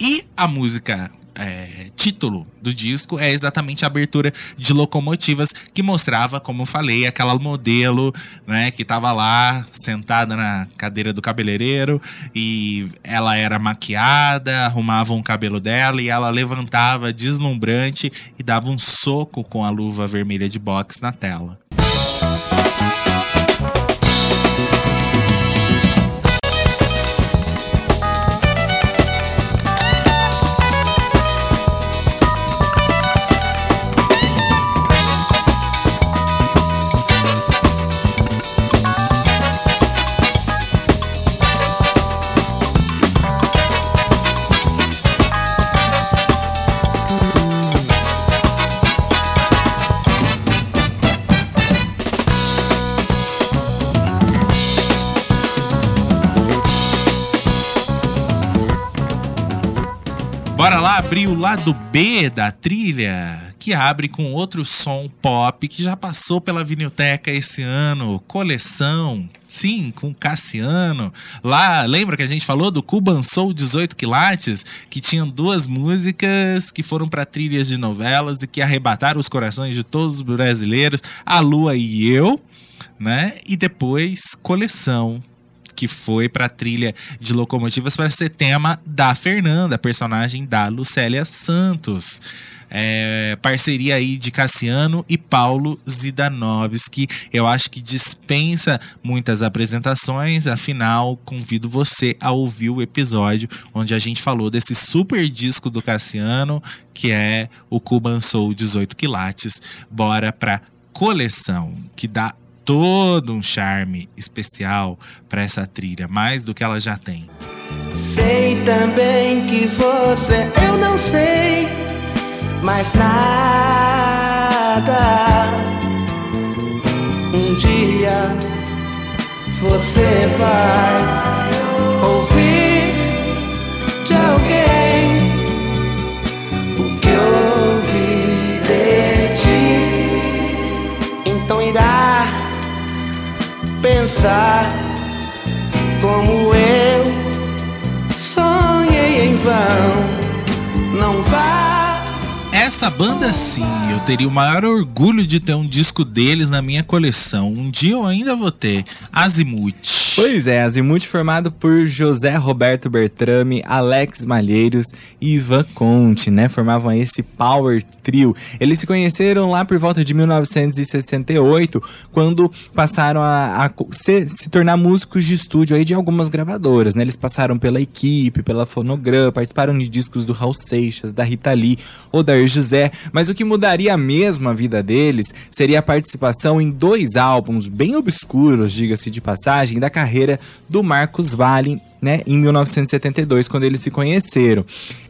S1: E a música é, título do disco é exatamente a abertura de locomotivas que mostrava, como eu falei, aquela modelo, né, que tava lá sentada na cadeira do cabeleireiro e ela era maquiada, arrumavam o cabelo dela e ela levantava deslumbrante e dava um soco com a luva vermelha de boxe na tela. Abrir o lado B da trilha, que abre com outro som pop que já passou pela Vinilteca esse ano, coleção, sim, com Cassiano. Lá, lembra que a gente falou do Cuban Soul 18 quilates, que tinham duas músicas que foram para trilhas de novelas e que arrebataram os corações de todos os brasileiros, A Lua e Eu, né? E depois Coleção, que foi para trilha de locomotivas para ser tema da Fernanda, personagem da Lucélia Santos. É, parceria aí de Cassiano e Paulo Zidanovski. Eu acho que dispensa muitas apresentações, afinal, convido você a ouvir o episódio onde a gente falou desse super disco do Cassiano, que é o Cuban Soul 18 quilates. Bora pra coleção, que dá todo um charme especial para essa trilha, mais do que ela já tem.
S9: Sei também que você eu não sei mais nada. Um dia você vai ouvir pensar como eu sonhei em vão.
S1: Essa banda sim, eu teria o maior orgulho de ter um disco deles na minha coleção. Um dia eu ainda vou ter. Azimuth.
S6: Pois é, Azimuth formado por José Roberto Bertrame, Alex Malheiros e Ivan Conte, né? Formavam esse Power Trio. Eles se conheceram lá por volta de 1968, quando passaram a, a se, se tornar músicos de estúdio aí de algumas gravadoras, né? Eles passaram pela equipe, pela Fonogram, participaram de discos do Raul Seixas, da Rita Lee, Odair José Mas o que mudaria mesmo a vida deles seria a participação em dois álbuns bem obscuros, diga-se de passagem, da carreira do Marcos Valle, né, em 1972, quando eles se conheceram.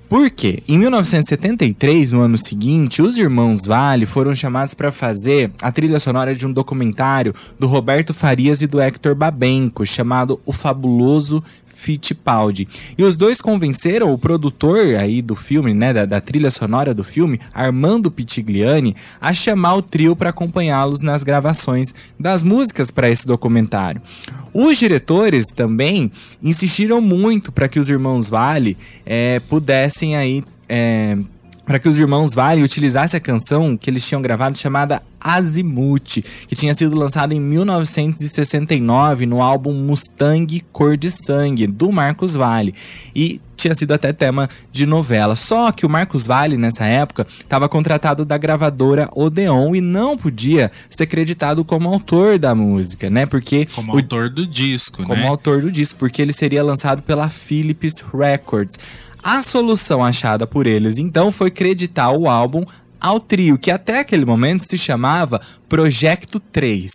S6: Por quê? Em 1973, no ano seguinte, os irmãos Vale foram chamados para fazer a trilha sonora de um documentário do Roberto Farias e do Hector Babenco, chamado O Fabuloso Fittipaldi. E os dois convenceram o produtor aí do filme, né, da, da trilha sonora do filme, Armando Pitigliani, a chamar o trio para acompanhá-los nas gravações das músicas para esse documentário. Os diretores também insistiram muito para que os irmãos Vale é, pudessem aí é, para que os irmãos Vale utilizassem a canção que eles tinham gravado chamada Azimuth, que tinha sido lançada em 1969 no álbum Mustang Cor de Sangue, do Marcos Vale. E tinha sido até tema de novela. Só que o Marcos Vale, nessa época, estava contratado da gravadora Odeon e não podia ser creditado como autor da música, né? Porque.
S1: Como
S6: o-
S1: autor do disco,
S6: como
S1: né?
S6: autor do disco, porque ele seria lançado pela Philips Records. A solução achada por eles, então, foi creditar o álbum ao trio, que até aquele momento se chamava Projecto 3.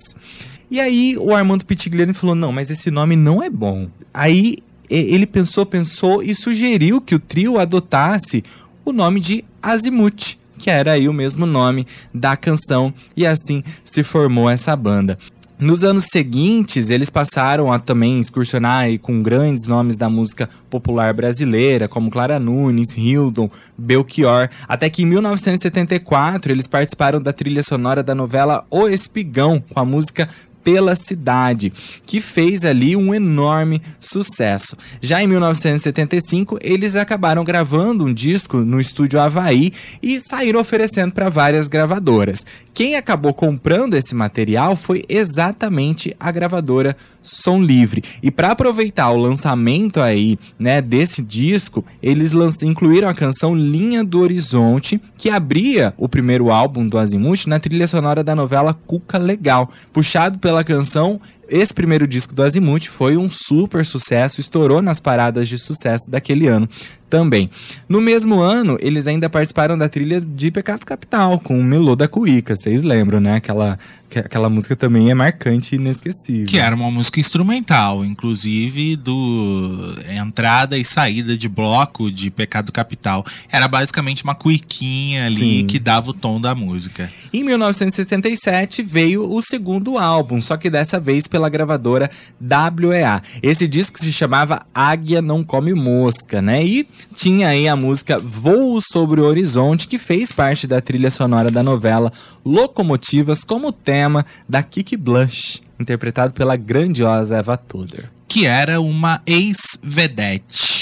S6: E aí o Armando Pitigliani falou: não, mas esse nome não é bom. Aí ele pensou, pensou e sugeriu que o trio adotasse o nome de Azimuth, que era aí o mesmo nome da canção, e assim se formou essa banda. Nos anos seguintes, eles passaram a também excursionar com grandes nomes da música popular brasileira, como Clara Nunes, Hildon, Belchior, até que em 1974 eles participaram da trilha sonora da novela O Espigão, com a música pela cidade, que fez ali um enorme sucesso. Já em 1975, eles acabaram gravando um disco no estúdio Havaí e saíram oferecendo para várias gravadoras. Quem acabou comprando esse material foi exatamente a gravadora Som Livre. E para aproveitar o lançamento aí, né, desse disco, eles incluíram a canção Linha do Horizonte, que abria o primeiro álbum do Azimuth na trilha sonora da novela Cuca Legal, puxado pela canção esse primeiro disco do Azimuth foi um super sucesso, estourou nas paradas de sucesso daquele ano também. No mesmo ano, eles ainda participaram da trilha de Pecado Capital, com o Melô da Cuíca, vocês lembram, né? Aquela, que- aquela música também é marcante e inesquecível.
S1: Que era uma música instrumental, inclusive do entrada e saída de bloco de Pecado Capital. Era basicamente uma cuiquinha ali
S6: Sim.
S1: que dava o tom da música.
S6: Em 1977 veio o segundo álbum, só que dessa vez pela gravadora WEA. Esse disco se chamava Águia Não Come Mosca, né? E tinha aí a música Voo sobre o Horizonte, que fez parte da trilha sonora da novela Locomotivas, como tema da Kiki Blush, interpretado pela grandiosa Eva Toder.
S1: Que era uma ex-vedete.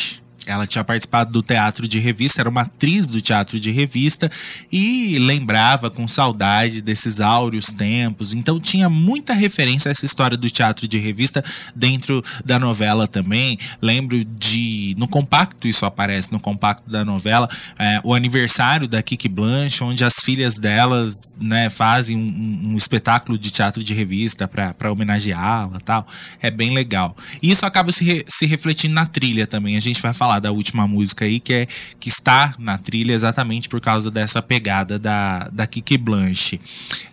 S1: Ela tinha participado do teatro de revista, era uma atriz do teatro de revista e lembrava com saudade desses áureos tempos. Então tinha muita referência a essa história do teatro de revista dentro da novela também. Lembro de. No compacto, isso aparece no compacto da novela, é, o aniversário da Kiki Blanche, onde as filhas delas né, fazem um, um- espetáculo de teatro de revista para homenageá-la tal. É bem legal. E isso acaba se, re- se refletindo na trilha também. A gente vai falar da última música aí, que, é, que está na trilha exatamente por causa dessa pegada da, da Kiki Blanche.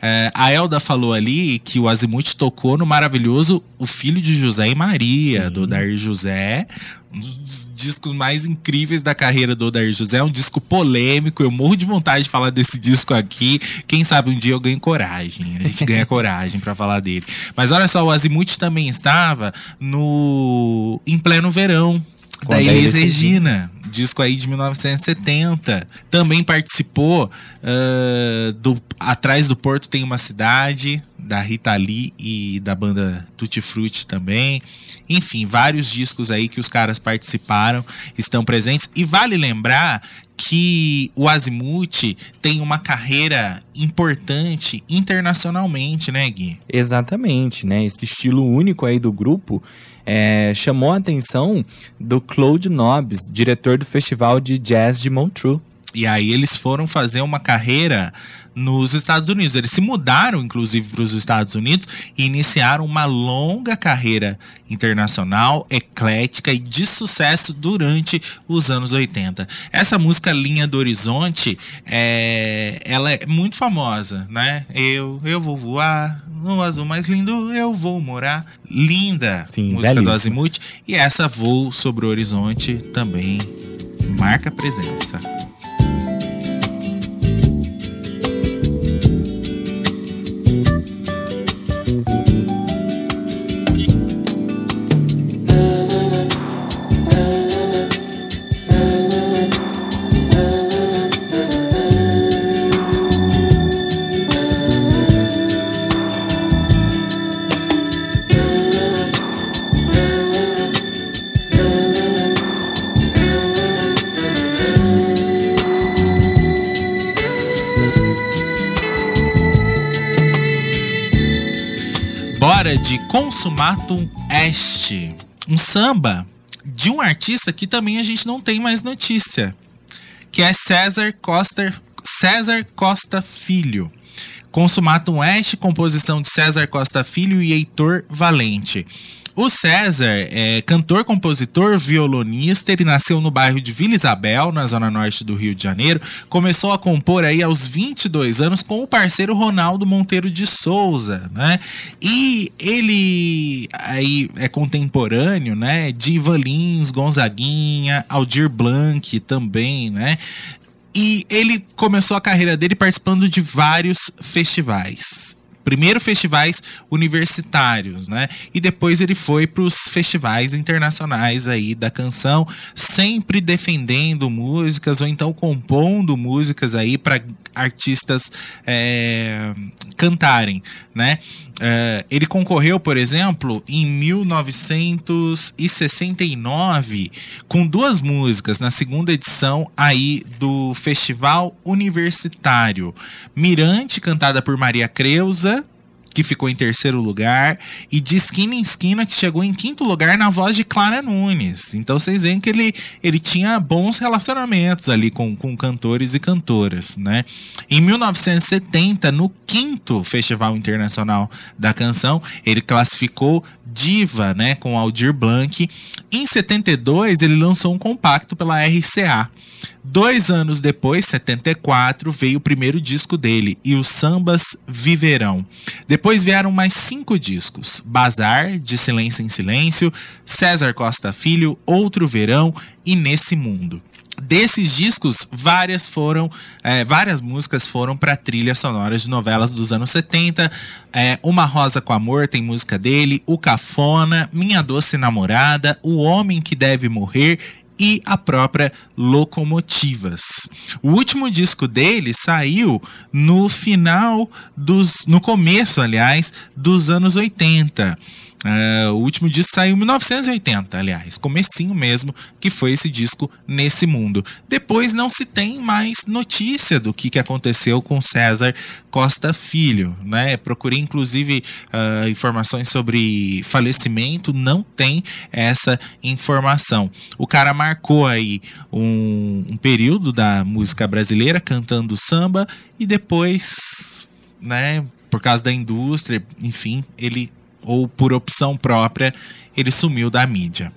S1: É, a Elda falou ali que o Azimuth tocou no maravilhoso O Filho de José e Maria, do Dair José. Um dos discos mais incríveis da carreira do Odair José, um disco polêmico. Eu morro de vontade de falar desse disco aqui. Quem sabe um dia eu ganho coragem. A gente ganha coragem pra falar dele. Mas olha só, o Azimuth também estava no Em Pleno Verão, da
S6: a
S1: Elis Regina. Disco aí de 1970. Também participou ah, do Atrás do Porto Tem uma Cidade, da Rita Lee e da banda Tutti Frutti também. Enfim, vários discos aí que os caras participaram, estão presentes. E vale lembrar que o Azimuth tem uma carreira importante internacionalmente, né, Gui?
S6: Exatamente, né? Esse estilo único aí do grupo é, chamou a atenção do Claude Nobbs, diretor do Festival de Jazz de Montreux.
S1: E aí eles foram fazer uma carreira nos Estados Unidos. Eles se mudaram, inclusive, para os Estados Unidos e iniciaram uma longa carreira internacional, eclética e de sucesso durante os anos 80. Essa música Linha do Horizonte, é, ela é muito famosa, né? Eu, eu vou voar no azul mais lindo, eu vou morar. Linda
S6: Sim,
S1: música do
S6: belíssima.
S1: Azimuth. E essa Voo sobre o Horizonte também marca presença. De Consumatum Est, um samba de um artista que também a gente não tem mais notícia, que é César Costa, César Costa Filho. Consumatum Est, composição de César Costa Filho e Heitor Valente. O César é cantor, compositor, violonista. Ele nasceu no bairro de Vila Isabel, na zona norte do Rio de Janeiro. Começou a compor aí aos 22 anos com o parceiro Ronaldo Monteiro de Souza, né? E ele aí é contemporâneo, né? De Ivan Lins, Gonzaguinha, Aldir Blanc também, né? E ele começou a carreira dele participando de vários festivais. Primeiro festivais universitários, né? E depois ele foi para os festivais internacionais aí da canção, sempre defendendo músicas ou então compondo músicas aí para artistas é, cantarem, né? É, ele concorreu, por exemplo, em 1969 com duas músicas na segunda edição aí do Festival Universitário. Mirante, cantada por Maria Creuza, que ficou em terceiro lugar, e de esquina em esquina, que chegou em quinto lugar na voz de Clara Nunes. Então vocês veem que ele, ele tinha bons relacionamentos ali com, com cantores e cantoras, né? Em 1970, no quinto Festival Internacional da Canção, ele classificou Diva, né, com Aldir Blanc. Em 72, ele lançou um compacto pela RCA. Dois anos depois, 74, veio o primeiro disco dele, e os sambas viverão. Depois vieram mais cinco discos: Bazar, De Silêncio em Silêncio, César Costa Filho, Outro Verão e Nesse Mundo. Desses discos, várias foram, é, várias músicas foram para trilhas sonoras de novelas dos anos 70. É, Uma Rosa com Amor tem música dele, O Cafona, Minha Doce Namorada, O Homem que Deve Morrer e a própria Locomotivas. O último disco dele saiu no final dos. no começo, aliás, dos anos 80. É, o último disco saiu em 1980, aliás, comecinho mesmo, que foi esse disco Nesse Mundo. Depois não se tem mais notícia do que, que aconteceu com César Costa Filho, né? Procurei inclusive ah, informações sobre falecimento, não tem essa informação. O cara marcou aí um, um período da música brasileira cantando samba e depois, né? Por causa da indústria, enfim, ele ou por opção própria, ele sumiu da mídia.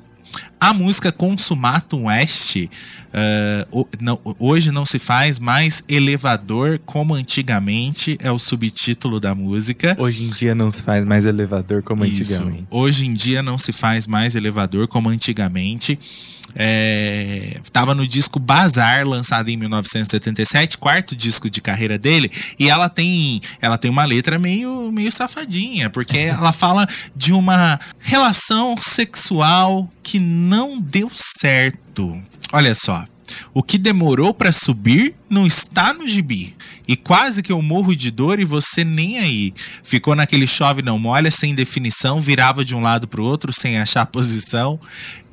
S1: A música Consumatum West uh, não, hoje não se faz mais elevador como antigamente é o subtítulo da música.
S6: Hoje em dia não se faz mais elevador como
S1: Isso.
S6: antigamente.
S1: Hoje em dia não se faz mais elevador como antigamente. É, tava no disco Bazar, lançado em 1977, quarto disco de carreira dele, e ela tem, ela tem uma letra meio, meio safadinha, porque ela fala de uma relação sexual que não deu certo. Olha só. O que demorou pra subir não está no gibi. E quase que eu morro de dor e você nem aí. Ficou naquele chove não molha, sem definição, virava de um lado pro outro sem achar posição.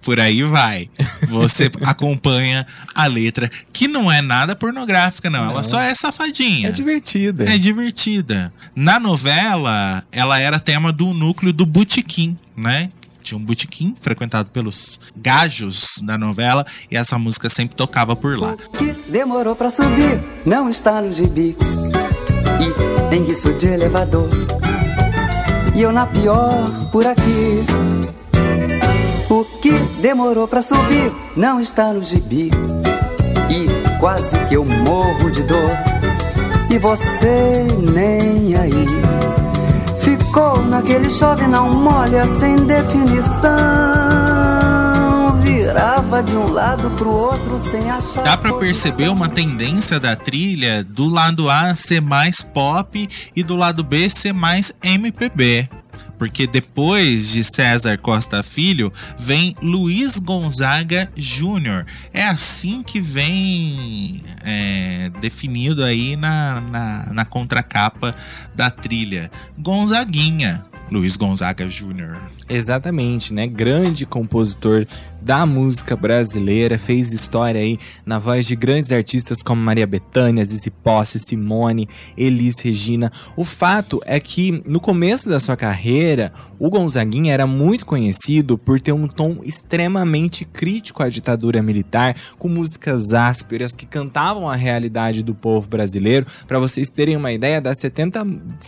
S1: Por aí vai. Você acompanha a letra, que não é nada pornográfica, não. Ela
S6: Não.
S1: só é safadinha.
S6: É divertida.
S1: É divertida. Na novela, ela era tema do núcleo do Botequim, né? Tinha um botequim frequentado pelos gajos da novela e essa música sempre tocava por lá.
S10: que demorou pra subir, não está no gibi. e enguiço de elevador. E eu na pior por aqui. O que demorou pra subir não está no gibi. E quase que eu morro de dor. E você nem aí. Ficou naquele chove não molha sem definição. Virava de um lado pro outro sem achar.
S1: Dá pra
S10: posição.
S1: perceber uma tendência da trilha do lado A ser mais pop e do lado B ser mais MPB. Porque depois de César Costa Filho, vem Luiz Gonzaga Júnior. É assim que vem é, definido aí na, na, na contracapa da trilha. Gonzaguinha. Luiz Gonzaga Júnior.
S6: Exatamente, né? Grande compositor da música brasileira, fez história aí na voz de grandes artistas como Maria Bethânia, Zizi Posse, Simone, Elis Regina. O fato é que no começo da sua carreira, o Gonzaguinha era muito conhecido por ter um tom extremamente crítico à ditadura militar, com músicas ásperas que cantavam a realidade do povo brasileiro. Para vocês terem uma ideia, das, 70,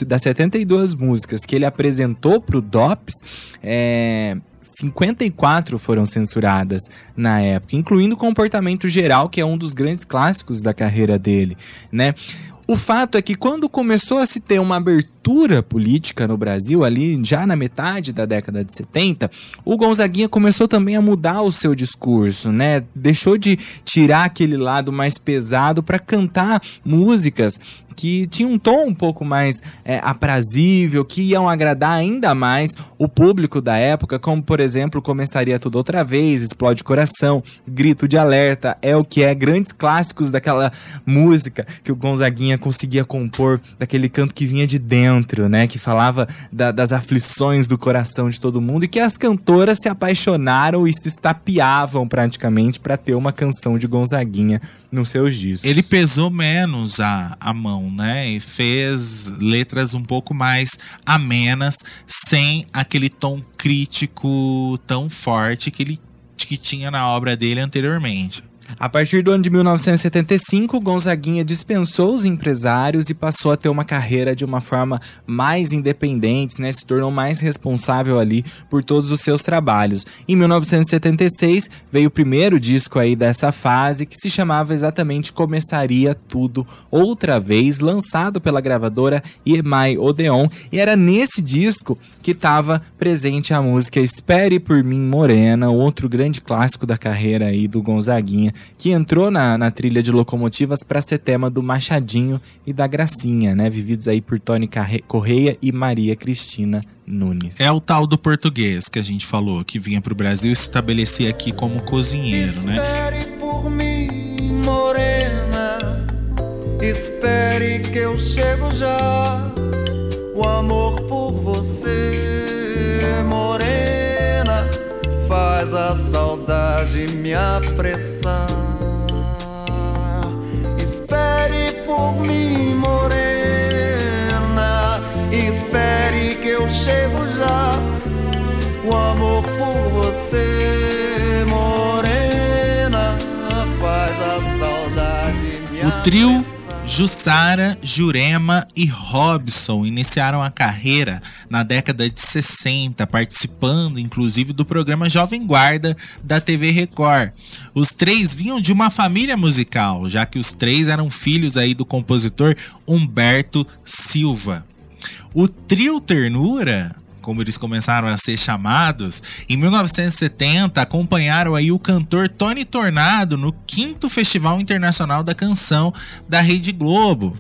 S6: das 72 músicas que ele apresentou pro DOPS, é, 54 foram censuradas na época, incluindo Comportamento Geral, que é um dos grandes clássicos da carreira dele, né? O fato é que quando começou a se ter uma abertura política no Brasil, ali já na metade da década de 70, o Gonzaguinha começou também a mudar o seu discurso, né? Deixou de tirar aquele lado mais pesado para cantar músicas que tinham um tom um pouco mais é, aprazível, que iam agradar ainda mais o público da época, como por exemplo Começaria Tudo Outra Vez, Explode Coração, Grito de Alerta, é o que é, grandes clássicos daquela música que o Gonzaguinha conseguia compor, daquele canto que vinha de dentro, né, que falava da- das aflições do coração de todo mundo e que as cantoras se apaixonaram e se estapeavam praticamente para ter uma canção de Gonzaguinha nos seus discos.
S1: Ele pesou menos a, a mão, né? E fez letras um pouco mais amenas, sem aquele tom crítico tão forte que ele que tinha na obra dele anteriormente.
S6: A partir do ano de 1975, Gonzaguinha dispensou os empresários e passou a ter uma carreira de uma forma mais independente, né? Se tornou mais responsável ali por todos os seus trabalhos. Em 1976, veio o primeiro disco aí dessa fase, que se chamava exatamente Começaria Tudo Outra Vez, lançado pela gravadora EMI Odeon, e era nesse disco que estava presente a música Espere por Mim Morena, outro grande clássico da carreira aí do Gonzaguinha, que entrou na, na trilha de locomotivas para ser tema do Machadinho e da Gracinha, né? Vividos aí por Tony Correia e Maria Cristina Nunes.
S1: É o tal do português que a gente falou, que vinha pro Brasil e se estabelecia aqui como cozinheiro, né?
S9: Espere por mim, morena. Espere que eu chego já. O amor faz a saudade me apressar. Espere por mim, morena. Espere que eu chego já. O amor por você, morena, faz a saudade me
S1: O trio
S9: apressar.
S1: Jussara, Jurema e Robson iniciaram a carreira na década de 60, participando inclusive do programa Jovem Guarda da TV Record. Os três vinham de uma família musical, já que os três eram filhos aí do compositor Humberto Silva. O trio Ternura, como eles começaram a ser chamados, em 1970 acompanharam aí o cantor Tony Tornado no quinto Festival Internacional da Canção da Rede Globo.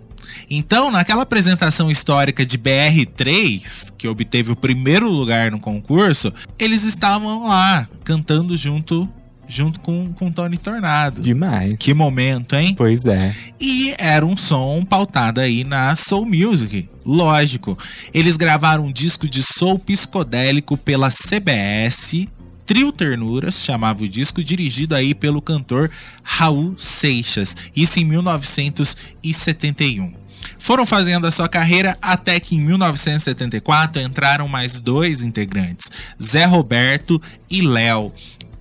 S1: Então, naquela apresentação histórica de BR3, que obteve o primeiro lugar no concurso, eles estavam lá cantando junto junto com, com Tony Tornado.
S6: Demais.
S1: Que momento, hein?
S6: Pois é.
S1: E era um som pautado aí na Soul Music. Lógico. Eles gravaram um disco de soul psicodélico pela CBS. Trio Ternuras chamava o disco, dirigido aí pelo cantor Raul Seixas. Isso em 1971. Foram fazendo a sua carreira até que em 1974 entraram mais dois integrantes, Zé Roberto e Léo.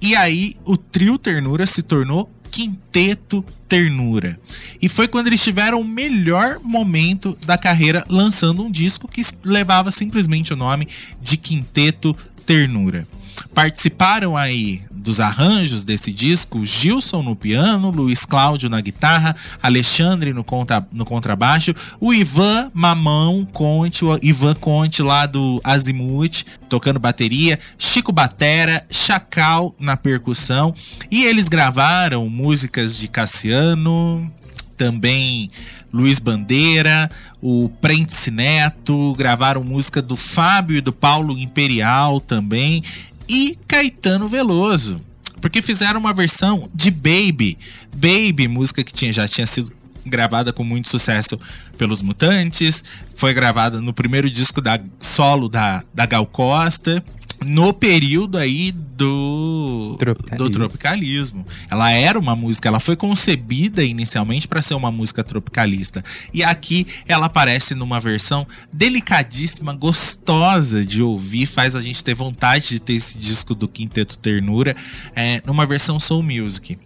S1: E aí o trio Ternura se tornou Quinteto Ternura. E foi quando eles tiveram o melhor momento da carreira lançando um disco que levava simplesmente o nome de Quinteto Ternura. Participaram aí dos arranjos desse disco Gilson no piano, Luiz Cláudio na guitarra, Alexandre no, contra, no contrabaixo, o Ivan Mamão Conte, o Ivan Conte lá do Azimuth, tocando bateria, Chico Batera, Chacal na percussão, e eles gravaram músicas de Cassiano, também Luiz Bandeira, o Prentice Neto, gravaram música do Fábio e do Paulo Imperial também, e Caetano Veloso. Porque fizeram uma versão de Baby. Baby, música que tinha, já tinha sido gravada com muito sucesso pelos Mutantes, foi gravada no primeiro disco da solo da, da Gal Costa no período aí do
S6: Tropicalismo.
S1: do tropicalismo. Ela era uma música, ela foi concebida inicialmente para ser uma música tropicalista. E aqui ela aparece numa versão delicadíssima, gostosa de ouvir, faz a gente ter vontade de ter esse disco do Quinteto Ternura, é, numa versão soul music.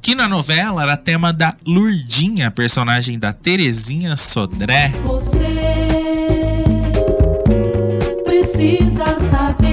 S1: Que na novela era tema da Lurdinha, personagem da Terezinha Sodré.
S2: Você precisa saber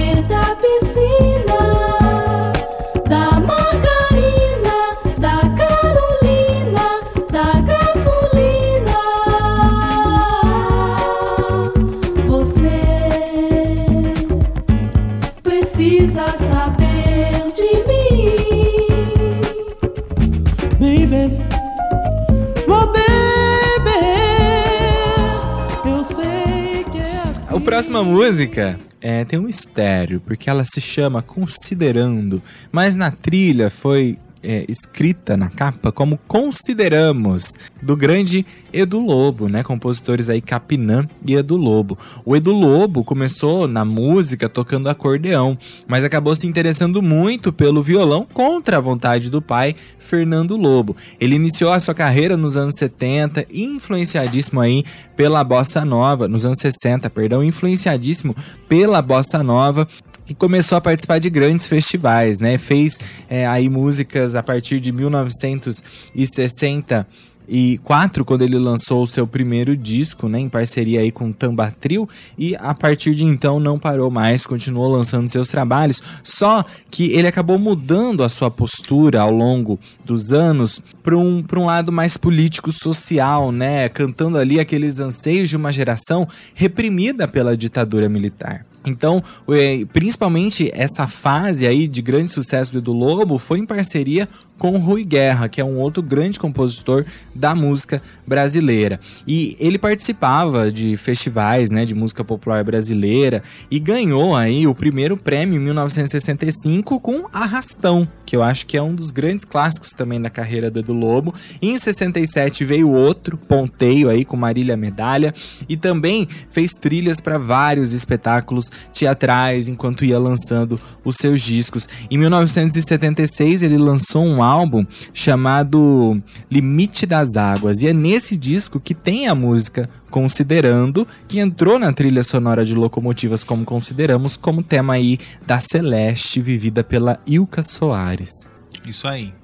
S6: próxima música é, tem um mistério, porque ela se chama Considerando, mas na trilha foi é, escrita na capa como Consideramos, do grande Edu Lobo, né? Compositores aí Capinã e Edu Lobo. O Edu Lobo começou na música tocando acordeão, mas acabou se interessando muito pelo violão contra a vontade do pai, Fernando Lobo. Ele iniciou a sua carreira nos anos 70, influenciadíssimo aí pela bossa nova, nos anos 60, perdão, influenciadíssimo pela bossa nova e começou a participar de grandes festivais, né? Fez é, aí músicas a partir de 1964, quando ele lançou o seu primeiro disco, né, em parceria aí com Tambatril, e a partir de então não parou mais, continuou lançando seus trabalhos, só que ele acabou mudando a sua postura ao longo dos anos para um, um lado mais político-social, né, cantando ali aqueles anseios de uma geração reprimida pela ditadura militar. Então, eh, principalmente essa fase aí de grande sucesso do Edu Lobo foi em parceria com Rui Guerra, que é um outro grande compositor da música brasileira. E ele participava de festivais, né, de música popular brasileira e ganhou aí o primeiro prêmio em 1965 com Arrastão, que eu acho que é um dos grandes clássicos também da carreira do Edu Lobo. Em 67 veio outro, Ponteio aí com Marília Medalha e também fez trilhas para vários espetáculos teatrais enquanto ia lançando os seus discos. Em 1976 ele lançou um álbum chamado Limite das Águas e é nesse disco que tem a música Considerando, que entrou na trilha sonora de Locomotivas como consideramos como tema aí da Celeste vivida pela Ilka Soares.
S1: Isso aí.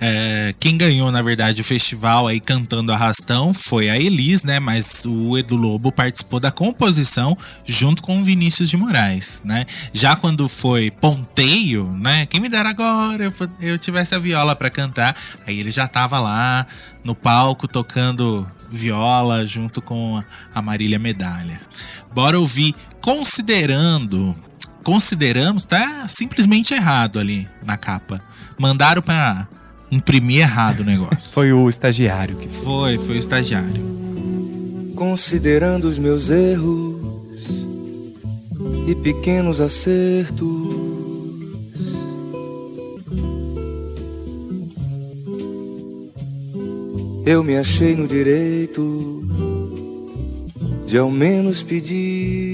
S1: É, quem ganhou, na verdade, o festival aí cantando Arrastão foi a Elis, né? Mas o Edu Lobo participou da composição junto com o Vinícius de Moraes, né? Já quando foi Ponteio, né? Quem me dera agora eu, eu tivesse a viola para cantar, aí ele já tava lá no palco tocando viola junto com a Marília Medalha. Bora ouvir Considerando. Consideramos, tá simplesmente errado ali na capa. Mandaram pra imprimir errado o negócio.
S6: Foi o estagiário que
S1: Foi, foi o estagiário.
S9: Considerando os meus erros e pequenos acertos, eu me achei no direito de ao menos pedir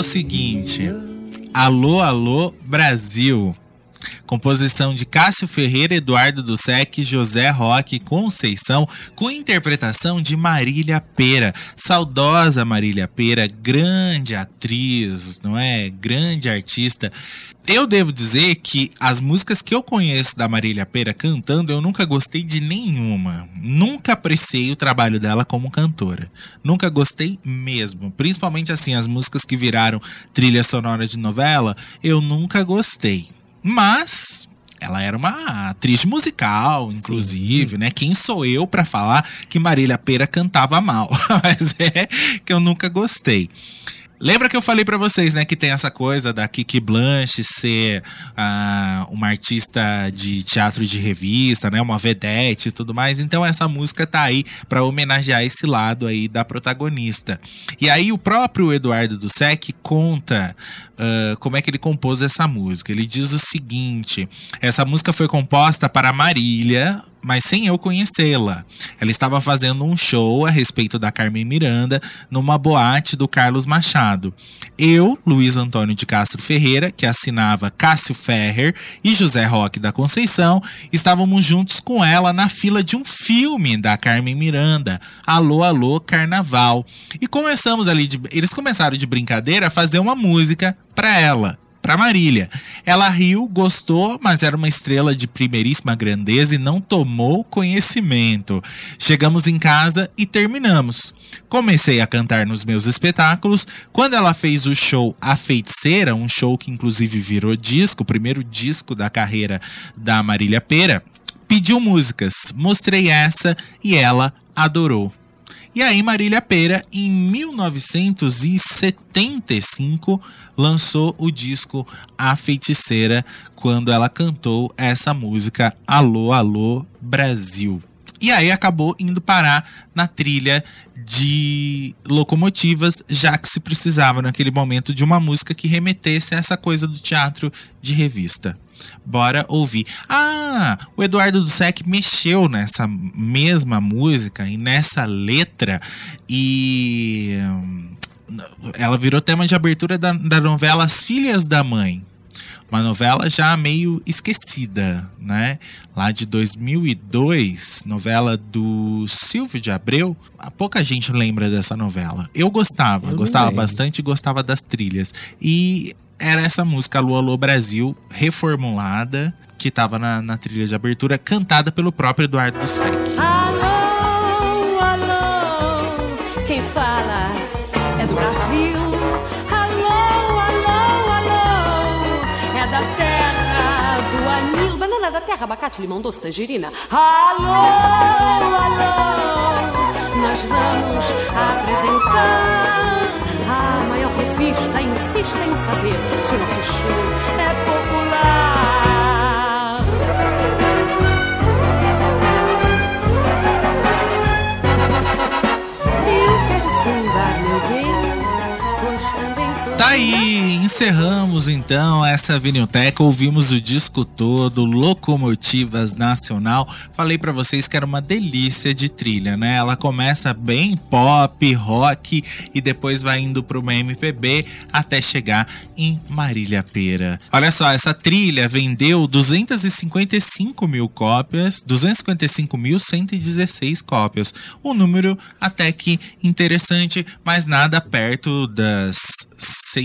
S1: O seguinte. Alô, alô, Brasil. Composição de Cássio Ferreira, Eduardo do Sec, José Roque Conceição, com interpretação de Marília Pera. Saudosa Marília Pera, grande atriz, não é? Grande artista. Eu devo dizer que as músicas que eu conheço da Marília Pera cantando, eu nunca gostei de nenhuma. Nunca apreciei o trabalho dela como cantora. Nunca gostei mesmo. Principalmente assim, as músicas que viraram trilha sonora de novela, eu nunca gostei. Mas ela era uma atriz musical, inclusive, Sim. né? Quem sou eu para falar que Marília Pera cantava mal? Mas é que eu nunca gostei. Lembra que eu falei para vocês, né, que tem essa coisa da Kiki Blanche ser uh, uma artista de teatro de revista, né, uma vedete e tudo mais. Então essa música tá aí para homenagear esse lado aí da protagonista. E aí o próprio Eduardo do Sec conta uh, como é que ele compôs essa música. Ele diz o seguinte: essa música foi composta para Marília, mas sem eu conhecê-la. Ela estava fazendo um show a respeito da Carmen Miranda numa boate do Carlos Machado. Eu, Luiz Antônio de Castro Ferreira, que assinava Cássio Ferrer, e José Roque da Conceição, estávamos juntos com ela na fila de um filme da Carmen Miranda, Alô Alô Carnaval. E começamos ali, de, eles começaram de brincadeira a fazer uma música para ela para Marília. Ela riu, gostou, mas era uma estrela de primeiríssima grandeza e não tomou conhecimento. Chegamos em casa e terminamos. Comecei a cantar nos meus espetáculos. Quando ela fez o show A Feiticeira, um show que inclusive virou disco, o primeiro disco da carreira da Marília Pera, pediu músicas. Mostrei essa e ela adorou. E aí Marília Pera, em 1975, lançou o disco A Feiticeira, quando ela cantou essa música Alô, Alô, Brasil. E aí acabou indo parar na trilha de locomotivas, já que se precisava naquele momento de uma música que remetesse a essa coisa do teatro de revista. Bora ouvir. Ah, o Eduardo do Sec mexeu nessa mesma música e nessa letra e hum, ela virou tema de abertura da, da novela As Filhas da Mãe. Uma novela já meio esquecida, né? Lá de 2002, novela do Silvio de Abreu. Pouca gente lembra dessa novela. Eu gostava, Eu gostava bastante e gostava das trilhas. E era essa música Alô Alô Brasil, reformulada, que estava na, na, trilha de abertura, cantada pelo próprio Eduardo do Sec.
S11: Terra, abacate, limão doce, tangerina. Alô, alô, nós vamos apresentar a maior revista insiste em saber se o nosso show é popular.
S1: Aí, encerramos então essa vinilteca, ouvimos o disco todo, Locomotivas Nacional. Falei para vocês que era uma delícia de trilha, né? Ela começa bem pop, rock e depois vai indo pro MPB até chegar em Marília Pera. Olha só, essa trilha vendeu 255 mil cópias, 255.116 cópias. Um número até que interessante, mas nada perto das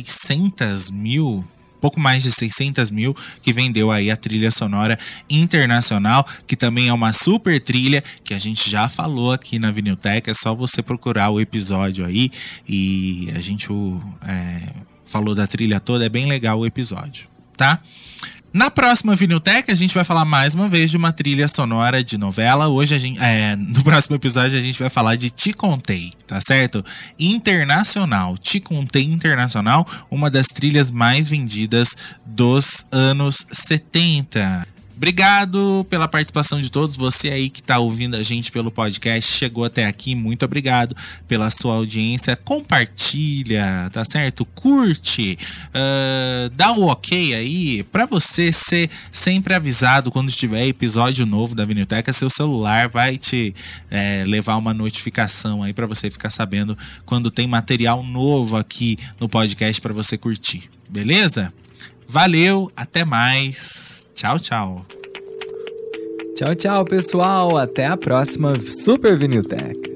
S1: 600 mil pouco mais de 600 mil que vendeu aí a trilha sonora internacional, que também é uma super trilha que a gente já falou aqui na Vinilteca. É só você procurar o episódio aí e a gente é, falou da trilha toda. É bem legal o episódio, tá? Na próxima Viniltech, a gente vai falar mais uma vez de uma trilha sonora de novela. Hoje, a gente, é, no próximo episódio, a gente vai falar de Te Contei, tá certo? Internacional. Te Contei Internacional, uma das trilhas mais vendidas dos anos 70. Obrigado pela participação de todos. Você aí que está ouvindo a gente pelo podcast, chegou até aqui, muito obrigado pela sua audiência. Compartilha, tá certo? Curte, uh, dá o um ok aí para você ser sempre avisado quando tiver episódio novo da Vinilteca. Seu celular vai te é, levar uma notificação aí para você ficar sabendo quando tem material novo aqui no podcast para você curtir. Beleza? Valeu, até mais. Tchau, tchau.
S6: Tchau, tchau, pessoal. Até a próxima Super
S3: Vinilteca.